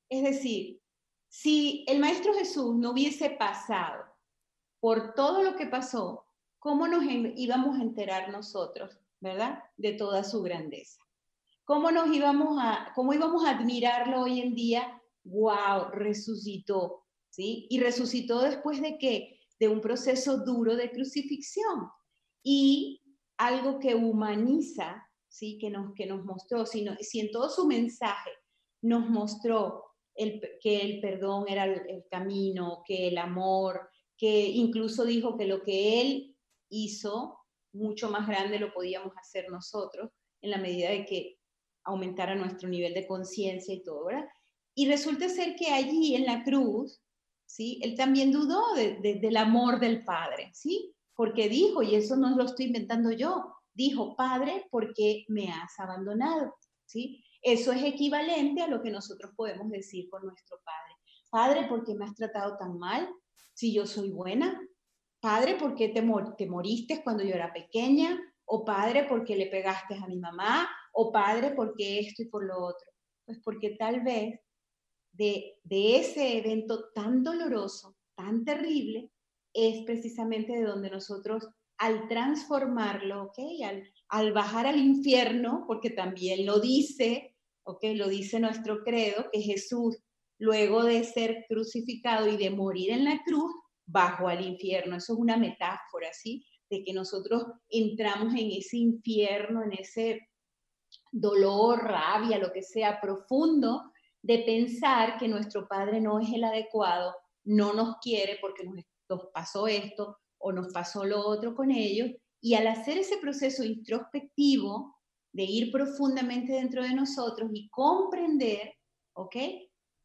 Es decir, si el Maestro Jesús no hubiese pasado por todo lo que pasó, ¿cómo nos íbamos a enterar nosotros, verdad? De toda su grandeza. ¿Cómo nos íbamos a, cómo íbamos a admirarlo hoy en día? ¡Wow! Resucitó, ¿sí? Y resucitó después de qué? De un proceso duro de crucifixión. Y algo que humaniza, ¿sí? Que nos, que nos mostró, si, si en todo su mensaje nos mostró el, que el perdón era el, camino, que el amor, que incluso dijo que lo que él hizo, mucho más grande lo podíamos hacer nosotros, en la medida de que aumentara nuestro nivel de conciencia y todo, ¿verdad? Y resulta ser que allí en la cruz, ¿sí? Él también dudó del amor del Padre, ¿sí? Porque dijo, y eso no lo estoy inventando yo, dijo, Padre, ¿por qué me has abandonado? ¿Sí? Eso es equivalente a lo que nosotros podemos decir con nuestro Padre. Padre, ¿por qué me has tratado tan mal si yo soy buena? Padre, ¿por qué te, te moriste cuando yo era pequeña? O padre, ¿por qué le pegaste a mi mamá? O padre, ¿por qué esto y por lo otro? Pues porque tal vez de, de ese evento tan doloroso, tan terrible, es precisamente de donde nosotros al transformarlo, ¿ok? Al, al bajar al infierno, porque también lo dice, ¿ok? Lo dice nuestro credo, que Jesús, luego de ser crucificado y de morir en la cruz, bajó al infierno. Eso es una metáfora, ¿sí? De que nosotros entramos en ese infierno, en ese dolor, rabia, lo que sea profundo, de pensar que nuestro Padre no es el adecuado, no nos quiere porque nos, pasó esto o nos pasó lo otro con ellos, y al hacer ese proceso introspectivo de ir profundamente dentro de nosotros y comprender, ¿ok?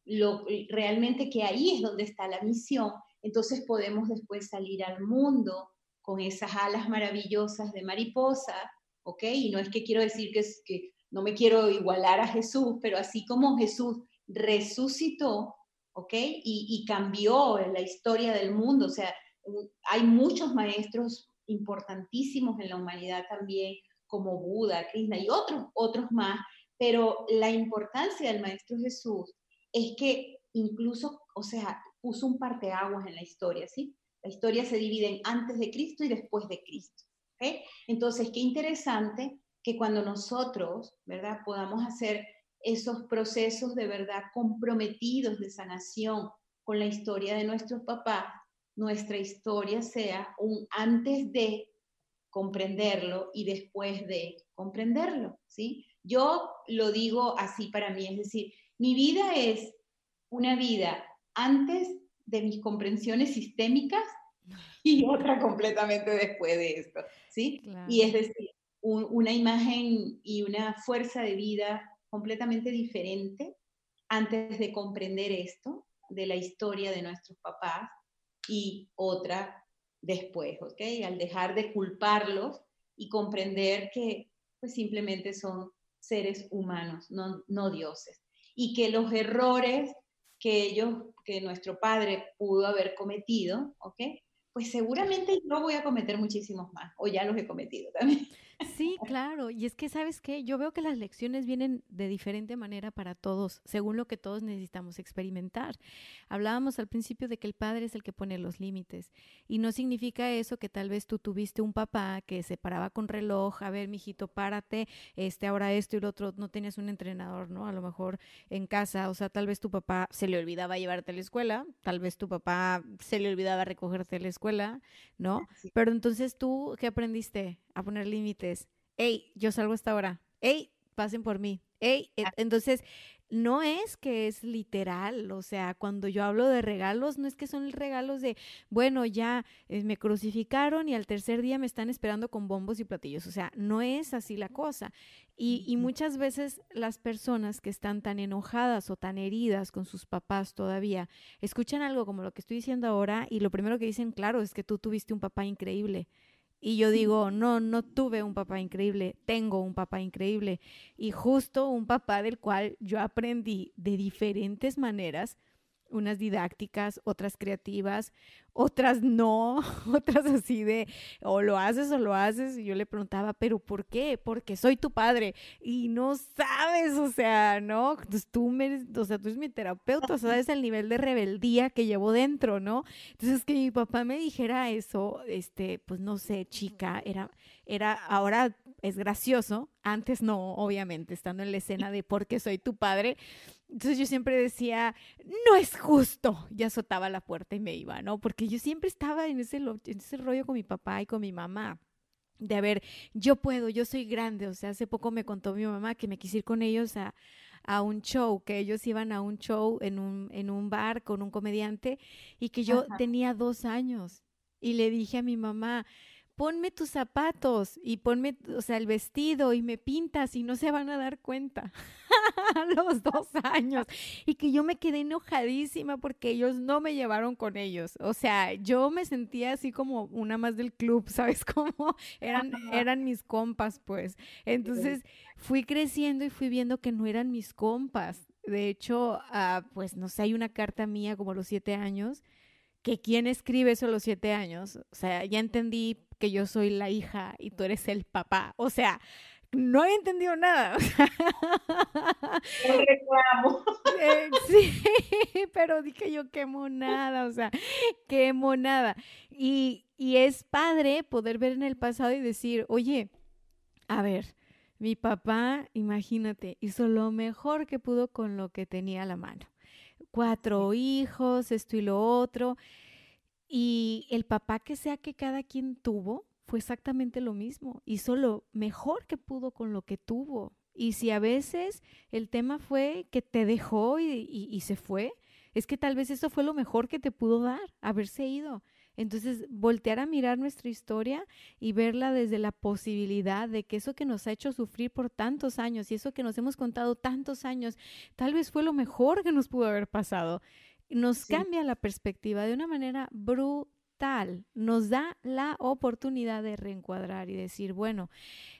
Lo, realmente que ahí es donde está la misión, entonces podemos después salir al mundo con esas alas maravillosas de mariposa, ¿ok? Y no es que quiero decir que no me quiero igualar a Jesús, pero así como Jesús resucitó, ¿ok? Y, y cambió la historia del mundo, o sea, hay muchos maestros importantísimos en la humanidad también, como Buda, Krishna y otros, otros más, pero la importancia del Maestro Jesús es que incluso, o sea, puso un parteaguas en la historia, ¿sí? La historia se divide en antes de Cristo y después de Cristo. Entonces, qué interesante que cuando nosotros, ¿verdad?, podamos hacer esos procesos de verdad comprometidos de sanación con la historia de nuestros papás, nuestra historia sea un antes de comprenderlo y después de comprenderlo, ¿sí? Yo lo digo así para mí, es decir, mi vida es una vida antes de mis comprensiones sistémicas y otra completamente después de esto, ¿sí? Y es decir, una imagen y una fuerza de vida completamente diferente antes de comprender esto, de la historia de nuestros papás, y otra después, ¿ok? Al dejar de culparlos y comprender que pues simplemente son seres humanos, no, no dioses. Y que los errores que ellos, que nuestro padre pudo haber cometido, ¿ok? Pues seguramente yo voy a cometer muchísimos más, o ya los he cometido también. Sí, claro. Y es que, ¿sabes qué? Yo veo que las lecciones vienen de diferente manera para todos, según lo que todos necesitamos experimentar. Hablábamos al principio de que el padre es el que pone los límites. Y no significa eso que tal vez tú tuviste un papá que se paraba con reloj, a ver, mijito, párate, este, ahora esto y lo otro, no tenías un entrenador, ¿no? A lo mejor en casa, o sea, tal vez tu papá se le olvidaba llevarte a la escuela, tal vez tu papá se le olvidaba recogerte a la escuela, ¿no? Pero entonces tú, ¿qué aprendiste? A poner límites. Hey, yo salgo hasta ahora. Hey, pasen por mí. Hey, e, entonces no es que es literal, o sea, cuando yo hablo de regalos, no es que son regalos de, bueno, ya eh, me crucificaron y al tercer día me están esperando con bombos y platillos, o sea, no es así la cosa. Y, y muchas veces las personas que están tan enojadas o tan heridas con sus papás todavía, escuchan algo como lo que estoy diciendo ahora y lo primero que dicen, claro, es que tú tuviste un papá increíble. Y yo digo, no, no tuve un papá increíble, tengo un papá increíble. Y justo un papá del cual yo aprendí de diferentes maneras unas didácticas, otras creativas, otras no, otras así de o lo haces o lo haces. Y yo le preguntaba, ¿pero por qué? Porque soy tu padre. Y no sabes, o sea, ¿no? Pues tú, me, o sea, tú eres mi terapeuta, o sea, sabes el nivel de rebeldía que llevo dentro, ¿no? Entonces, que mi papá me dijera eso, este, pues no sé, chica, era, era, ahora es gracioso, antes no, obviamente, estando en la escena de porque soy tu padre. Entonces yo siempre decía, no es justo, ya azotaba la puerta y me iba, ¿no? Porque yo siempre estaba en ese, en ese rollo con mi papá y con mi mamá de a ver, yo puedo, yo soy grande, o sea, hace poco me contó mi mamá que me quise ir con ellos a, a un show, que ellos iban a un show en un, en un bar con un comediante y que yo tenía dos años y le dije a mi mamá, ponme tus zapatos y ponme, o sea, el vestido y me pintas y no se van a dar cuenta a los dos años. Y que yo me quedé enojadísima porque ellos no me llevaron con ellos. O sea, yo me sentía así como una más del club, ¿sabes cómo? Eran, eran mis compas, pues. Entonces fui creciendo y fui viendo que no eran mis compas. De hecho, uh, pues no sé, hay una carta mía como a los siete años que quién escribe eso a los siete años. O sea, ya entendí que yo soy la hija y tú eres el papá. O sea, no he entendido nada. reclamo. Eh, sí, pero dije yo qué monada, o sea, qué monada. Y, y es padre poder ver en el pasado y decir, oye, a ver, mi papá, imagínate, hizo lo mejor que pudo con lo que tenía a la mano cuatro hijos, esto y lo otro. Y el papá que sea que cada quien tuvo fue exactamente lo mismo. Hizo lo mejor que pudo con lo que tuvo. Y si a veces el tema fue que te dejó y, y se fue, es que tal vez eso fue lo mejor que te pudo dar, haberse ido. Entonces, voltear a mirar nuestra historia y verla desde la posibilidad de que eso que nos ha hecho sufrir por tantos años y eso que nos hemos contado tantos años, tal vez fue lo mejor que nos pudo haber pasado. Nos cambia la perspectiva de una manera brutal. Nos da la oportunidad de reencuadrar y decir, bueno,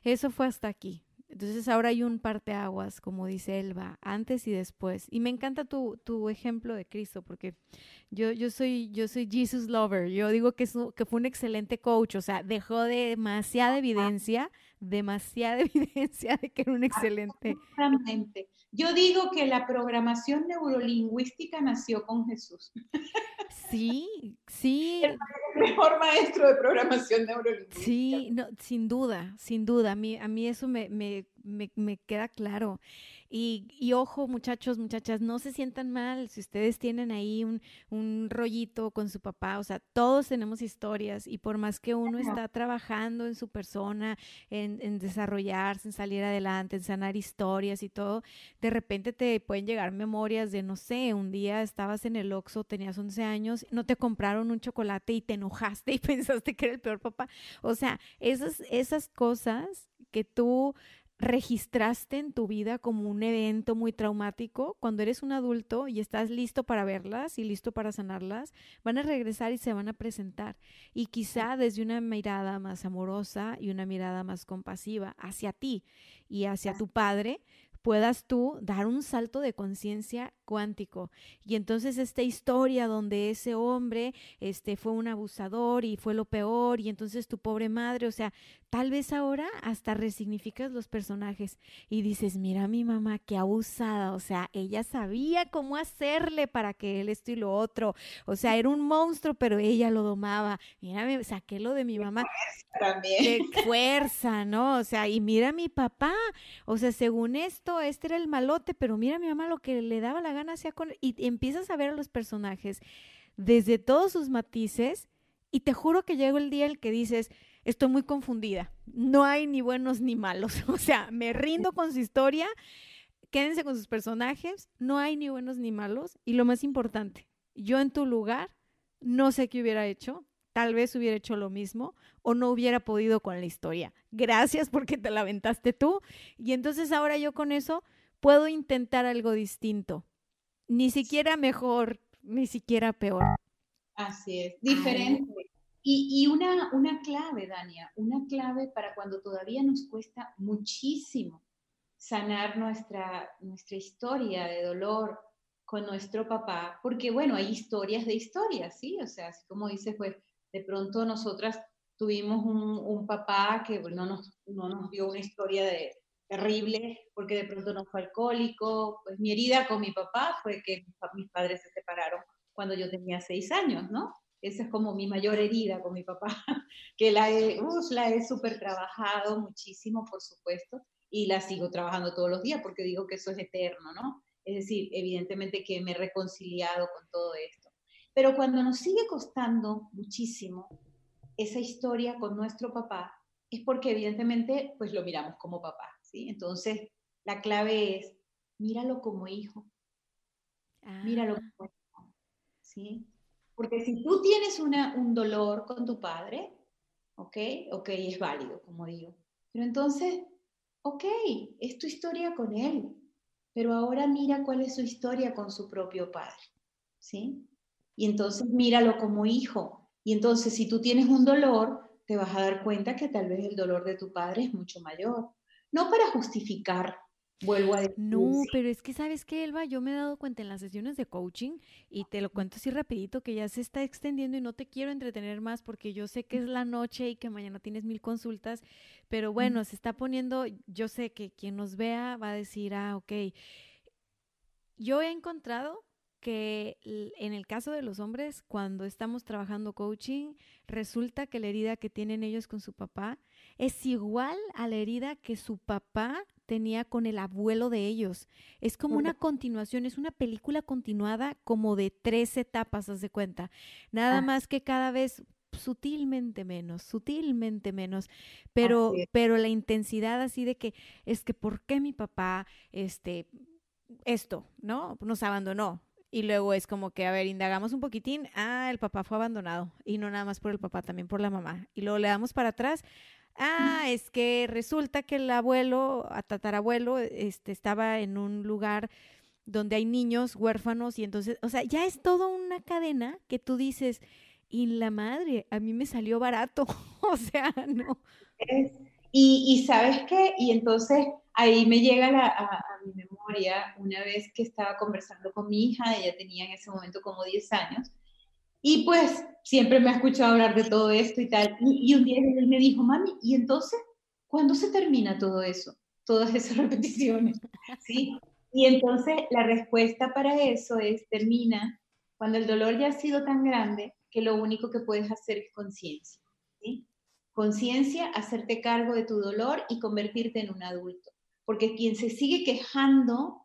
eso fue hasta aquí. Entonces ahora hay un parteaguas, como dice Elba, antes y después. Y me encanta tu, tu ejemplo de Cristo, porque yo, yo, soy, yo soy Jesus Lover. Yo digo que, que fue un excelente coach, o sea, dejó demasiada evidencia, demasiada evidencia de que era un excelente. Yo digo que la programación neurolingüística nació con Jesús. Sí, sí. El mejor maestro de programación neurolingüística. Sí, no, sin duda, sin duda. A mí, a mí eso me, me, me, me queda claro. Y, ojo, muchachos, muchachas, no se sientan mal si ustedes tienen ahí un, un, rollito con su papá. O sea, todos tenemos historias y por más que uno está trabajando en su persona, en, en desarrollarse, en salir adelante, en sanar historias y todo, de repente te pueden llegar memorias de, no sé, un día estabas en el Oxxo, tenías 11 años, no te compraron un chocolate y te enojaste y pensaste que era el peor papá. O sea, esas, esas cosas que tú registraste en tu vida como un evento muy traumático, cuando eres un adulto y estás listo para verlas y listo para sanarlas, van a regresar y se van a presentar. Y quizá desde una mirada más amorosa y una mirada más compasiva hacia ti y hacia tu padre, puedas tú dar un salto de conciencia cuántico. Y entonces esta historia donde ese hombre este, fue un abusador y fue lo peor y entonces tu pobre madre, o sea, tal vez ahora hasta resignificas los personajes y dices, mira mi mamá, qué abusada, o sea, ella sabía cómo hacerle para que él esto y lo otro, o sea, era un monstruo, pero ella lo domaba. Mira, saqué lo de mi mamá. También. Qué fuerza, ¿no? O sea, y mira mi papá, o sea, según esto, este era el malote, pero mira mi mamá lo que le daba la gana con... Y empiezas a ver a los personajes desde todos sus matices y te juro que llegó el día en el que dices, estoy muy confundida, no hay ni buenos ni malos, o sea, me rindo con su historia, quédense con sus personajes, no hay ni buenos ni malos y lo más importante, yo en tu lugar no sé qué hubiera hecho, tal vez hubiera hecho lo mismo o no hubiera podido con la historia. Gracias porque te la aventaste tú. Y entonces ahora yo con eso puedo intentar algo distinto. Ni siquiera mejor, ni siquiera peor. Así es, diferente. Y, y, una, una clave, Dania, una clave para cuando todavía nos cuesta muchísimo sanar nuestra, nuestra historia de dolor con nuestro papá, porque bueno, hay historias de historias, ¿sí? O sea, así como dices, pues de pronto nosotras tuvimos un, papá que no nos, no nos dio una historia de, terrible porque de pronto no fue alcohólico. Pues mi herida con mi papá fue que mis padres se separaron cuando yo tenía seis años, ¿no? Esa es como mi mayor herida con mi papá, que la he, la he súper trabajado muchísimo, por supuesto, y la sigo trabajando todos los días porque digo que eso es eterno, ¿no? Es decir, evidentemente que me he reconciliado con todo esto. Pero cuando nos sigue costando muchísimo esa historia con nuestro papá, es porque evidentemente pues lo miramos como papá, ¿sí? Entonces, la clave es, míralo como hijo, míralo ah. como hijo, ¿sí? Porque si tú tienes una, un dolor con tu padre, ¿ok? Ok, es válido, como digo. Pero entonces, ok, es tu historia con él, pero ahora mira cuál es su historia con su propio padre, ¿sí? Y entonces míralo como hijo. Y entonces si tú tienes un dolor, te vas a dar cuenta que tal vez el dolor de tu padre es mucho mayor. No para justificar, vuelvo a decir. No, pero es que sabes que, Elba, yo me he dado cuenta en las sesiones de coaching y te lo cuento así rapidito que ya se está extendiendo y no te quiero entretener más porque yo sé que es la noche y que mañana tienes mil consultas, pero bueno, se está poniendo, yo sé que quien nos vea va a decir, ah, ok. Yo he encontrado que en el caso de los hombres, cuando estamos trabajando coaching, resulta que la herida que tienen ellos con su papá es igual a la herida que su papá tenía con el abuelo de ellos. Es como una continuación, es una película continuada como de tres etapas, haz de cuenta. Nada ah. más que cada vez sutilmente menos, sutilmente menos, pero, pero la intensidad así de que es que por qué mi papá, este, esto, ¿no? Nos abandonó, y luego es como que, a ver, indagamos un poquitín, ah, el papá fue abandonado. Y no nada más por el papá, también por la mamá. Y luego le damos para atrás, ah, es que resulta que el abuelo, a tatarabuelo, este, estaba en un lugar donde hay niños huérfanos y entonces, o sea, ya es toda una cadena que tú dices, y la madre, a mí me salió barato, o sea, no. Y, y sabes qué, y entonces ahí me llega a, mi memoria una vez que estaba conversando con mi hija, ella tenía en ese momento como 10 años, y pues siempre me ha escuchado hablar de todo esto y tal, y, un día él me dijo, mami, ¿y entonces cuándo se termina todo eso? Todas esas repeticiones, ¿sí? Y entonces la respuesta para eso es, termina cuando el dolor ya ha sido tan grande que lo único que puedes hacer es conciencia. Conciencia, hacerte cargo de tu dolor y convertirte en un adulto. Porque quien se sigue quejando,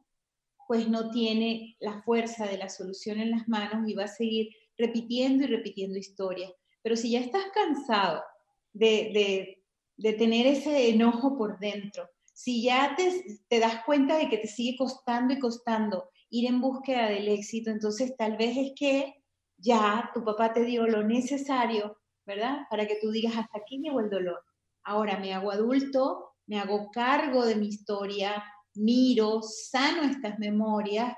pues no tiene la fuerza de la solución en las manos y va a seguir repitiendo y repitiendo historias. Pero si ya estás cansado de, de, tener ese enojo por dentro, si ya te, te das cuenta de que te sigue costando y costando ir en búsqueda del éxito, entonces tal vez es que ya tu papá te dio lo necesario, ¿verdad? Para que tú digas, hasta aquí llegó el dolor. Ahora me hago adulto, me hago cargo de mi historia, miro, sano estas memorias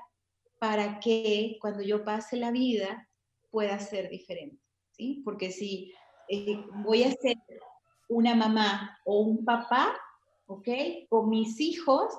para que cuando yo pase la vida pueda ser diferente, ¿sí? Porque si eh, voy a ser una mamá o un papá, ¿ok? Con mis hijos,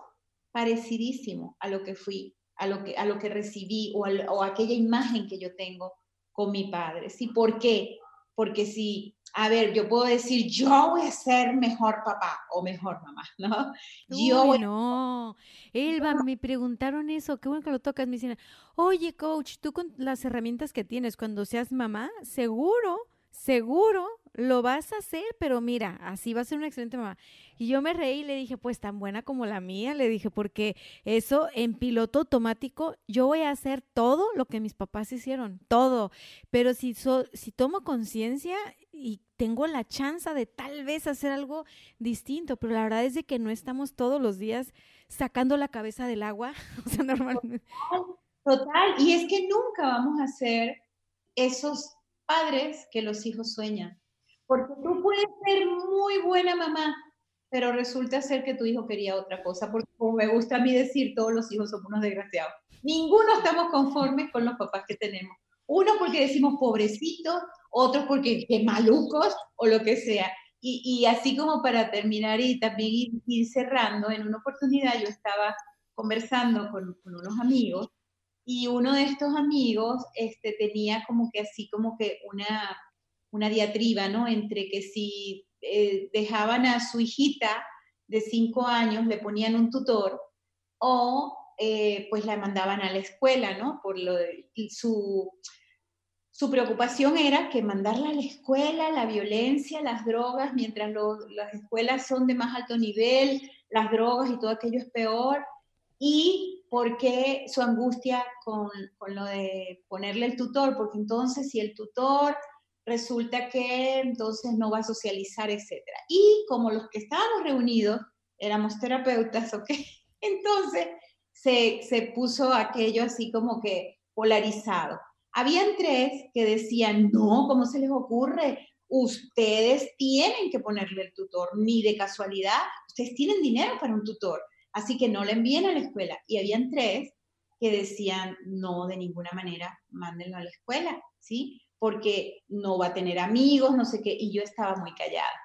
parecidísimo a lo que fui, a lo que, a lo que recibí o, o aquella imagen que yo tengo con mi padre. ¿Sí? ¿Por qué? Porque si, a ver, yo puedo decir, yo voy a ser mejor papá o mejor mamá, ¿no? yo no. Elba, me preguntaron eso, qué bueno que lo tocas, me dicen, oye, coach, tú con las herramientas que tienes cuando seas mamá, seguro, seguro lo vas a hacer, pero mira, así va a ser una excelente mamá. Y yo me reí y le dije, pues tan buena como la mía, le dije, porque eso en piloto automático, yo voy a hacer todo lo que mis papás hicieron, todo. Pero si, si tomo conciencia y tengo la chance de tal vez hacer algo distinto, pero la verdad es de que no estamos todos los días sacando la cabeza del agua, o sea, normalmente. Total, y es que nunca vamos a ser esos padres que los hijos sueñan. Porque tú puedes ser muy buena mamá, pero resulta ser que tu hijo quería otra cosa, porque como me gusta a mí decir, todos los hijos somos unos desgraciados. Ninguno estamos conformes con los papás que tenemos. Uno porque decimos pobrecitos, otro porque que malucos o lo que sea. Y, así como para terminar y también ir, cerrando, en una oportunidad yo estaba conversando con, con, unos amigos y uno de estos amigos este, tenía como que así como que una, una diatriba, ¿no? Entre que si eh, dejaban a su hijita de cinco años, le ponían un tutor, o eh, pues la mandaban a la escuela, ¿no? Por lo de, su, su preocupación era que mandarla a la escuela, la violencia, las drogas, mientras las escuelas son de más alto nivel, las drogas y todo aquello es peor, y porque su angustia con, con lo de ponerle el tutor, porque entonces si el tutor resulta que entonces no va a socializar, etc. Y como los que estábamos reunidos éramos terapeutas. Entonces se, se puso aquello así como que polarizado. Habían tres que decían, no, ¿cómo se les ocurre? Ustedes tienen que ponerle el tutor, ni de casualidad, ustedes tienen dinero para un tutor, así que no le envíen a la escuela. Y habían tres que decían, no, de ninguna manera, mándenlo a la escuela, ¿sí? porque no va a tener amigos, no sé qué, y yo estaba muy callada.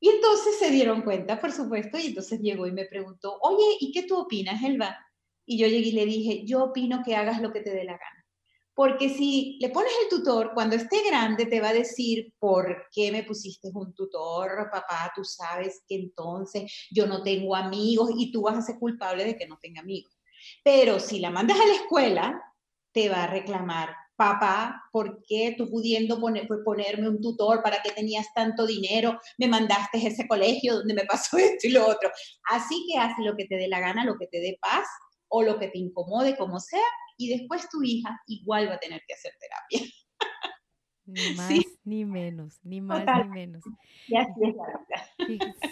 Y entonces se dieron cuenta, por supuesto, y entonces llegó y me preguntó, oye, ¿y qué tú opinas, Elba? Y yo llegué y le dije, yo opino que hagas lo que te dé la gana. Porque si le pones el tutor, cuando esté grande te va a decir, ¿por qué me pusiste un tutor, papá? Tú sabes que entonces yo no tengo amigos y tú vas a ser culpable de que no tenga amigos. Pero si la mandas a la escuela, te va a reclamar, papá, ¿por qué tú pudiendo pues, ponerme un tutor? ¿Para qué tenías tanto dinero? Me mandaste a ese colegio donde me pasó esto y lo otro. Así que haz lo que te dé la gana, lo que te dé paz o lo que te incomode, como sea, y después tu hija igual va a tener que hacer terapia. Ni más ni menos, ni más ni menos.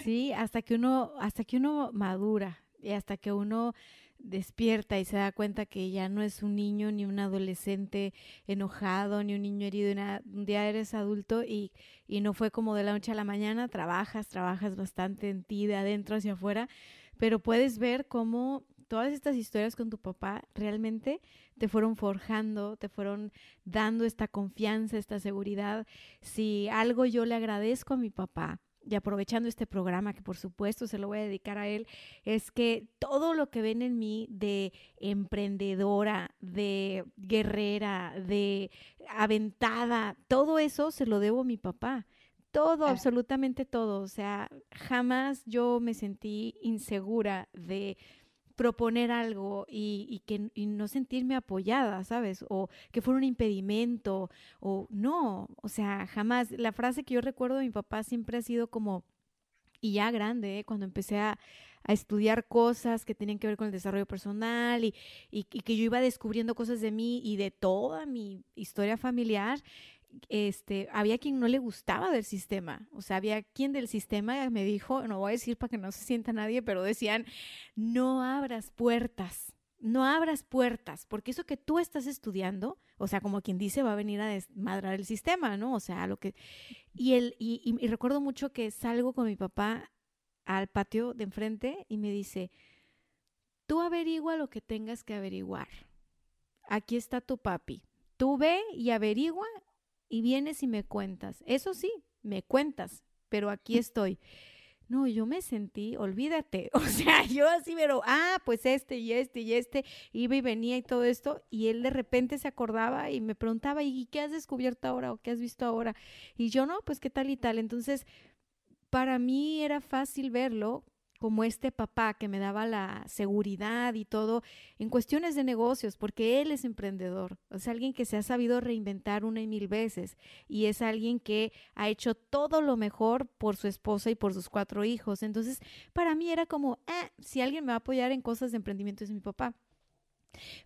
Sí, hasta que uno, hasta que uno madura y hasta que uno despierta y se da cuenta que ya no es un niño ni un adolescente enojado ni un niño herido, un día eres adulto y, y no fue como de la noche a la mañana, trabajas, trabajas bastante en ti, de adentro hacia afuera, pero puedes ver cómo todas estas historias con tu papá realmente te fueron forjando, te fueron dando esta confianza, esta seguridad. Si algo yo le agradezco a mi papá, y aprovechando este programa, que por supuesto se lo voy a dedicar a él, es que todo lo que ven en mí de emprendedora, de guerrera, de aventada, todo eso se lo debo a mi papá. Todo, absolutamente todo. O sea, jamás yo me sentí insegura de proponer algo y, que no sentirme apoyada, ¿sabes? O que fuera un impedimento, o no, o sea, jamás. La frase que yo recuerdo de mi papá siempre ha sido como, y ya grande, ¿eh? cuando empecé a, estudiar cosas que tenían que ver con el desarrollo personal y, y, que yo iba descubriendo cosas de mí y de toda mi historia familiar, este, había quien no le gustaba del sistema, o sea, había quien del sistema me dijo, no voy a decir para que no se sienta nadie, pero decían, no abras puertas, no abras puertas, porque eso que tú estás estudiando, o sea, como quien dice, va a venir a desmadrar el sistema, ¿no? O sea, lo que... Y, el, y, y recuerdo mucho que salgo con mi papá al patio de enfrente y me dice, tú averigua lo que tengas que averiguar. Aquí está tu papi. Tú ve y averigua y vienes y me cuentas. Eso sí, me cuentas, pero aquí estoy. No, yo me sentí, olvídate, o sea, yo así, pero, ah, pues este y este y este, iba y venía y todo esto, y él de repente se acordaba y me preguntaba, ¿y qué has descubierto ahora o qué has visto ahora? Y yo, no, pues qué tal y tal. Entonces, para mí era fácil verlo como este papá que me daba la seguridad y todo en cuestiones de negocios, porque él es emprendedor, es alguien que se ha sabido reinventar una y mil veces y es alguien que ha hecho todo lo mejor por su esposa y por sus cuatro hijos. Entonces, para mí era como, eh, si alguien me va a apoyar en cosas de emprendimiento es mi papá.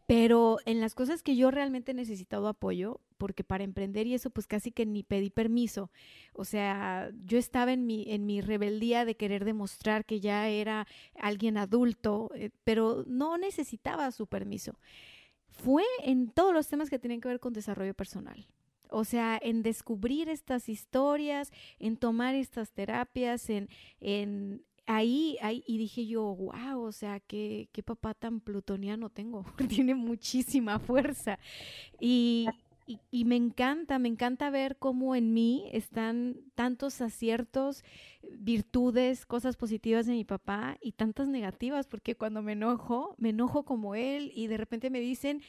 Pero en las cosas que yo realmente he necesitado apoyo, porque para emprender y eso pues casi que ni pedí permiso. O sea, yo estaba en mi, en mi rebeldía de querer demostrar que ya era alguien adulto, eh, pero no necesitaba su permiso. Fue en todos los temas que tienen que ver con desarrollo personal. O sea, en descubrir estas historias, en tomar estas terapias, en, en ahí, ahí, y dije yo, wow, o sea, qué, qué papá tan plutoniano tengo, tiene muchísima fuerza. Y, y, y, me encanta, me encanta ver cómo en mí están tantos aciertos, virtudes, cosas positivas de mi papá y tantas negativas, porque cuando me enojo, me enojo como él y de repente me dicen,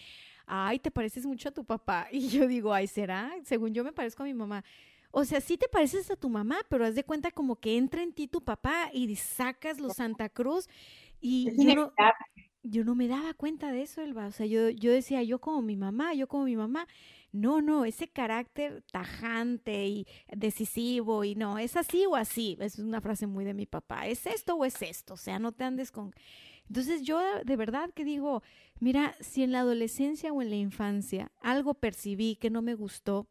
ay, te pareces mucho a tu papá. Y yo digo, ay, ¿será? Según yo me parezco a mi mamá. O sea, sí te pareces a tu mamá, pero haz de cuenta como que entra en ti tu papá y sacas los Santa Cruz y yo no, yo no, me daba cuenta de eso, Elba. O sea, yo, yo decía, yo como mi mamá, yo como mi mamá. No, no, ese carácter tajante y decisivo y no, es así o así. Es una frase muy de mi papá. ¿Es esto o es esto? O sea, no te andes con... Entonces yo de verdad que digo, mira, si en la adolescencia o en la infancia algo percibí que no me gustó,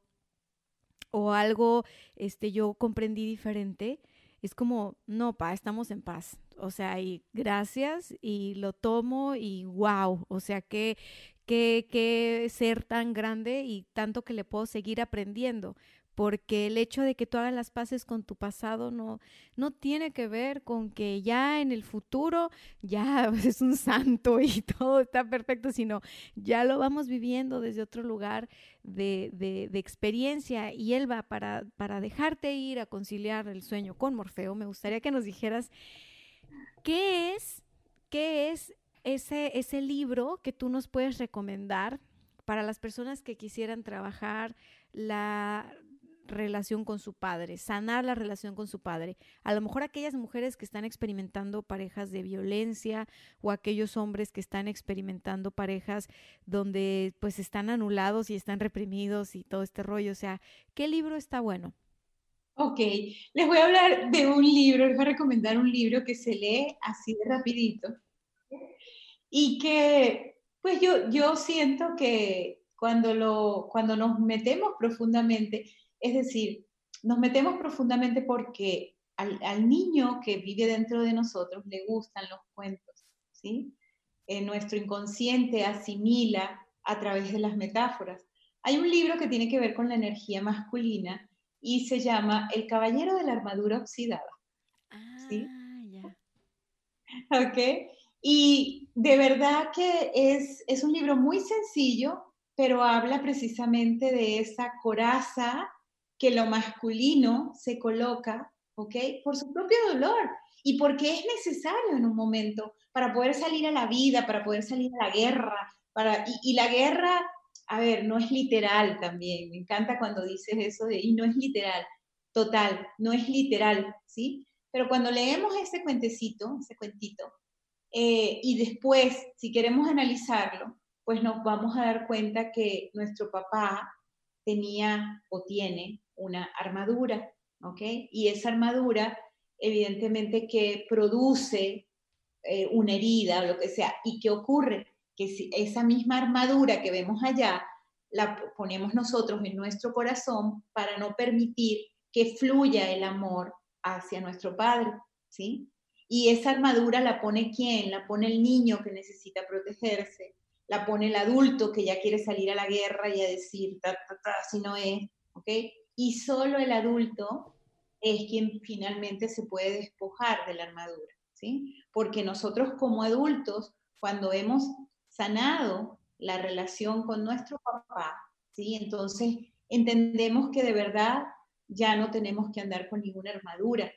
o algo este, yo comprendí diferente, es como, no, pa, estamos en paz. O sea, y gracias y lo tomo y wow, o sea, qué, qué, qué ser tan grande y tanto que le puedo seguir aprendiendo porque el hecho de que tú hagas las paces con tu pasado no, no tiene que ver con que ya en el futuro ya es un santo y todo está perfecto, sino ya lo vamos viviendo desde otro lugar de, de, experiencia y él va para, para dejarte ir a conciliar el sueño con Morfeo. Me gustaría que nos dijeras qué es, qué es ese, ese libro que tú nos puedes recomendar para las personas que quisieran trabajar la relación con su padre, sanar la relación con su padre. A lo mejor aquellas mujeres que están experimentando parejas de violencia o aquellos hombres que están experimentando parejas donde pues están anulados y están reprimidos y todo este rollo. O sea, ¿qué libro está bueno? Ok, les voy a hablar de un libro, les voy a recomendar un libro que se lee así de rapidito y que pues yo, yo siento que cuando, lo, cuando nos metemos profundamente, es decir, nos metemos profundamente porque al, niño que vive dentro de nosotros le gustan los cuentos, ¿sí? Eh, nuestro inconsciente asimila a través de las metáforas. Hay un libro que tiene que ver con la energía masculina y se llama El Caballero de la Armadura Oxidada. ¿sí? Ah, ok. Y de verdad que es, es un libro muy sencillo, pero habla precisamente de esa coraza que lo masculino se coloca, ¿ok? Por su propio dolor y porque es necesario en un momento para poder salir a la vida, para poder salir a la guerra, para, y, la guerra, a ver, no es literal también, me encanta cuando dices eso de, y no es literal, total, no es literal, ¿sí? Pero cuando leemos ese cuentecito, ese cuentito, Eh, y después, si queremos analizarlo, pues nos vamos a dar cuenta que nuestro papá tenía o tiene una armadura, ¿ok? Y esa armadura, evidentemente, que produce eh, una herida o lo que sea. ¿Y qué ocurre? Que si esa misma armadura que vemos allá, la ponemos nosotros en nuestro corazón para no permitir que fluya el amor hacia nuestro Padre, ¿sí? Y esa armadura la pone quién? La pone el niño que necesita protegerse, la pone el adulto que ya quiere salir a la guerra y a decir, ta, ta, si no es, ¿ok? Y solo el adulto es quien finalmente se puede despojar de la armadura, ¿sí? Porque nosotros como adultos, cuando hemos sanado la relación con nuestro papá, ¿sí? Entonces entendemos que de verdad ya no tenemos que andar con ninguna armadura,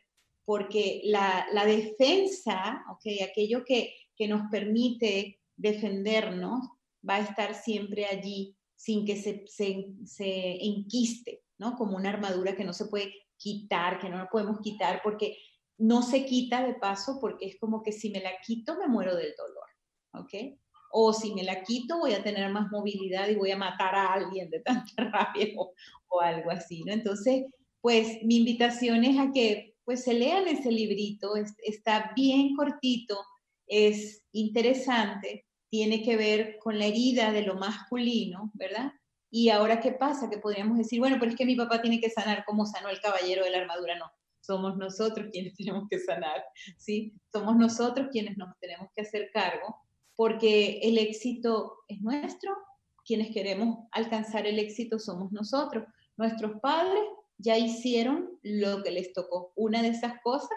porque la, defensa, ¿okay? aquello que, nos permite defendernos, va a estar siempre allí sin que se, se, enquiste, ¿no? Como una armadura que no se puede quitar, que no la podemos quitar, porque no se quita de paso, porque es como que si me la quito me muero del dolor, ¿ok? O si me la quito voy a tener más movilidad y voy a matar a alguien de tanta rabia o, o algo así, ¿no? Entonces, pues mi invitación es a que pues se lean ese librito, está bien cortito, es interesante, tiene que ver con la herida de lo masculino, ¿verdad? Y ahora, ¿qué pasa? Que podríamos decir, bueno, pero es que mi papá tiene que sanar como sanó el caballero de la armadura. No, somos nosotros quienes tenemos que sanar, ¿sí? Somos nosotros quienes nos tenemos que hacer cargo, porque el éxito es nuestro, quienes queremos alcanzar el éxito somos nosotros. Nuestros padres ya hicieron lo que les tocó. Una de esas cosas,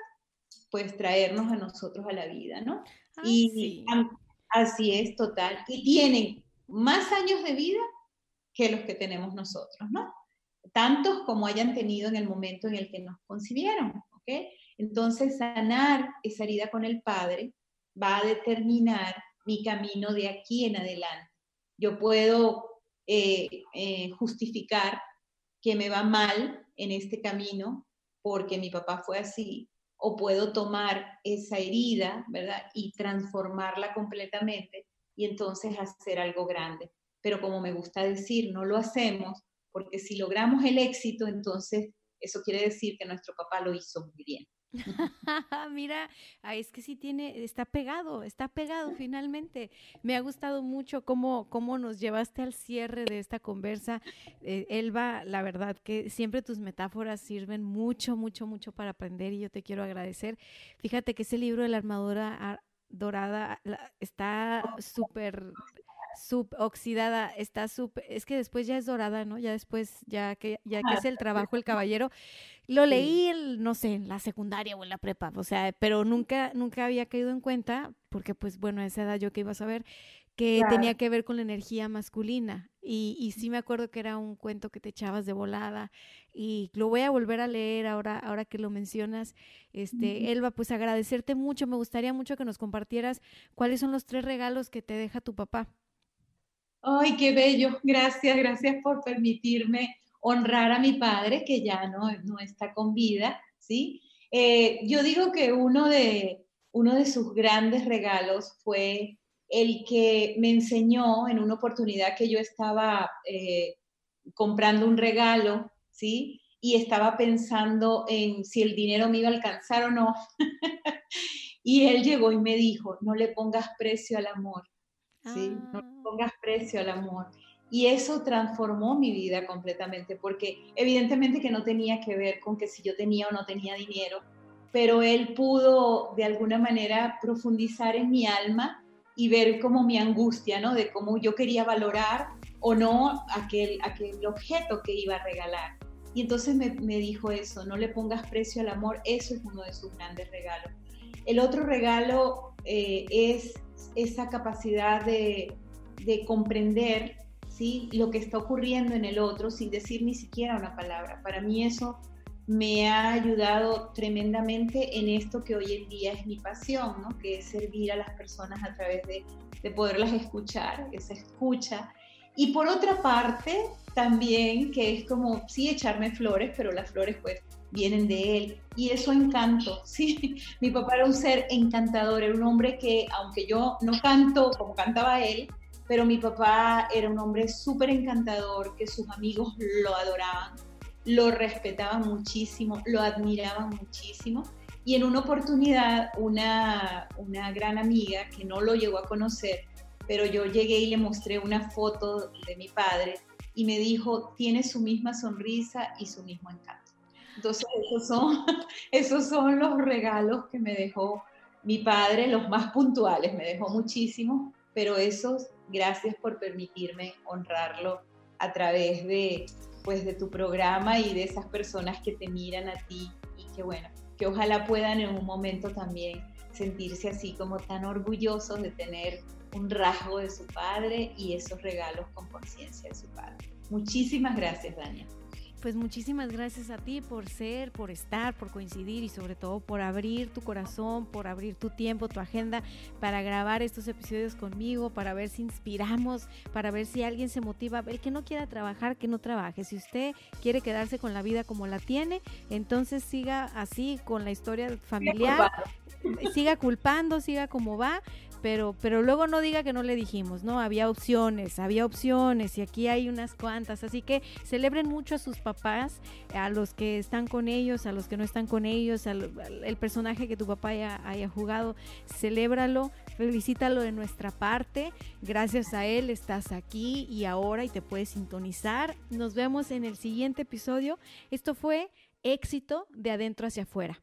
pues traernos a nosotros a la vida, ¿no? Ah, y así es, total. Y tienen más años de vida que los que tenemos nosotros, ¿no? Tantos como hayan tenido en el momento en el que nos concibieron, ¿ok? Entonces, sanar esa herida con el Padre va a determinar mi camino de aquí en adelante. Yo puedo eh, eh, justificar que me va mal en este camino porque mi papá fue así, o puedo tomar esa herida, ¿verdad? Y transformarla completamente y entonces hacer algo grande. Pero como me gusta decir, no lo hacemos porque si logramos el éxito, entonces eso quiere decir que nuestro papá lo hizo muy bien. Mira, es que sí tiene, está pegado, está pegado finalmente. Me ha gustado mucho cómo, cómo nos llevaste al cierre de esta conversa. Eh, Elba, la verdad que siempre tus metáforas sirven mucho, mucho, mucho para aprender y yo te quiero agradecer. Fíjate que ese libro de la armadura dorada está súper suboxidada, está súper, es que después ya es dorada, ¿no? Ya después, ya que, ya que es el trabajo el caballero, lo leí, no sé, en la secundaria o en la prepa, o sea, pero nunca, nunca había caído en cuenta, porque pues bueno, a esa edad yo que iba a saber, que tenía que ver con la energía masculina. Y, y, sí me acuerdo que era un cuento que te echabas de volada y lo voy a volver a leer ahora, ahora que lo mencionas. Este, Elba, pues agradecerte mucho. Me gustaría mucho que nos compartieras cuáles son los tres regalos que te deja tu papá. Ay, qué bello. Gracias, gracias por permitirme honrar a mi padre, que ya no, no está con vida, ¿sí? Eh, yo digo que uno de, uno de sus grandes regalos fue el que me enseñó en una oportunidad que yo estaba eh, comprando un regalo, ¿sí? Y estaba pensando en si el dinero me iba a alcanzar o no. y él llegó y me dijo, no le pongas precio al amor, ¿sí? No ah. pongas precio al amor. Y eso transformó mi vida completamente, porque evidentemente que no tenía que ver con que si yo tenía o no tenía dinero, pero él pudo de alguna manera profundizar en mi alma y ver como mi angustia, ¿no? De cómo yo quería valorar o no aquel, aquel objeto que iba a regalar. Y entonces me, me dijo eso, no le pongas precio al amor, eso es uno de sus grandes regalos. El otro regalo eh, es esa capacidad de, de comprender ¿sí? lo que está ocurriendo en el otro sin decir ni siquiera una palabra. Para mí eso me ha ayudado tremendamente en esto que hoy en día es mi pasión, ¿no? que es servir a las personas a través de, de poderlas escuchar, esa escucha. Y por otra parte, también que es como, sí, echarme flores, pero las flores pues vienen de él. Y eso encanto, sí. Mi papá era un ser encantador, era un hombre que, aunque yo no canto como cantaba él, pero mi papá era un hombre súper encantador, que sus amigos lo adoraban, lo respetaban muchísimo, lo admiraban muchísimo. Y en una oportunidad, una, una gran amiga que no lo llegó a conocer, pero yo llegué y le mostré una foto de mi padre y me dijo, tiene su misma sonrisa y su mismo encanto. Entonces, esos son, esos son los regalos que me dejó mi padre, los más puntuales, me dejó muchísimo, pero esos, gracias por permitirme honrarlo a través de, pues, de tu programa y de esas personas que te miran a ti y que, bueno, que ojalá puedan en un momento también sentirse así como tan orgullosos de tener un rasgo de su padre y esos regalos con conciencia de su padre. Muchísimas gracias, Dania. Pues muchísimas gracias a ti por ser, por estar, por coincidir y sobre todo por abrir tu corazón, por abrir tu tiempo, tu agenda para grabar estos episodios conmigo, para ver si inspiramos, para ver si alguien se motiva. El que no quiera trabajar, que no trabaje. Si usted quiere quedarse con la vida como la tiene, entonces siga así con la historia familiar, siga culpando, siga como va, pero, pero luego no diga que no le dijimos, ¿no? Había opciones, había opciones y aquí hay unas cuantas. Así que celebren mucho a sus papás, a los que están con ellos, a los que no están con ellos, al, el personaje que tu papá haya, haya jugado, celébralo, felicítalo de nuestra parte. Gracias a él estás aquí y ahora y te puedes sintonizar. Nos vemos en el siguiente episodio. Esto fue éxito de adentro hacia afuera.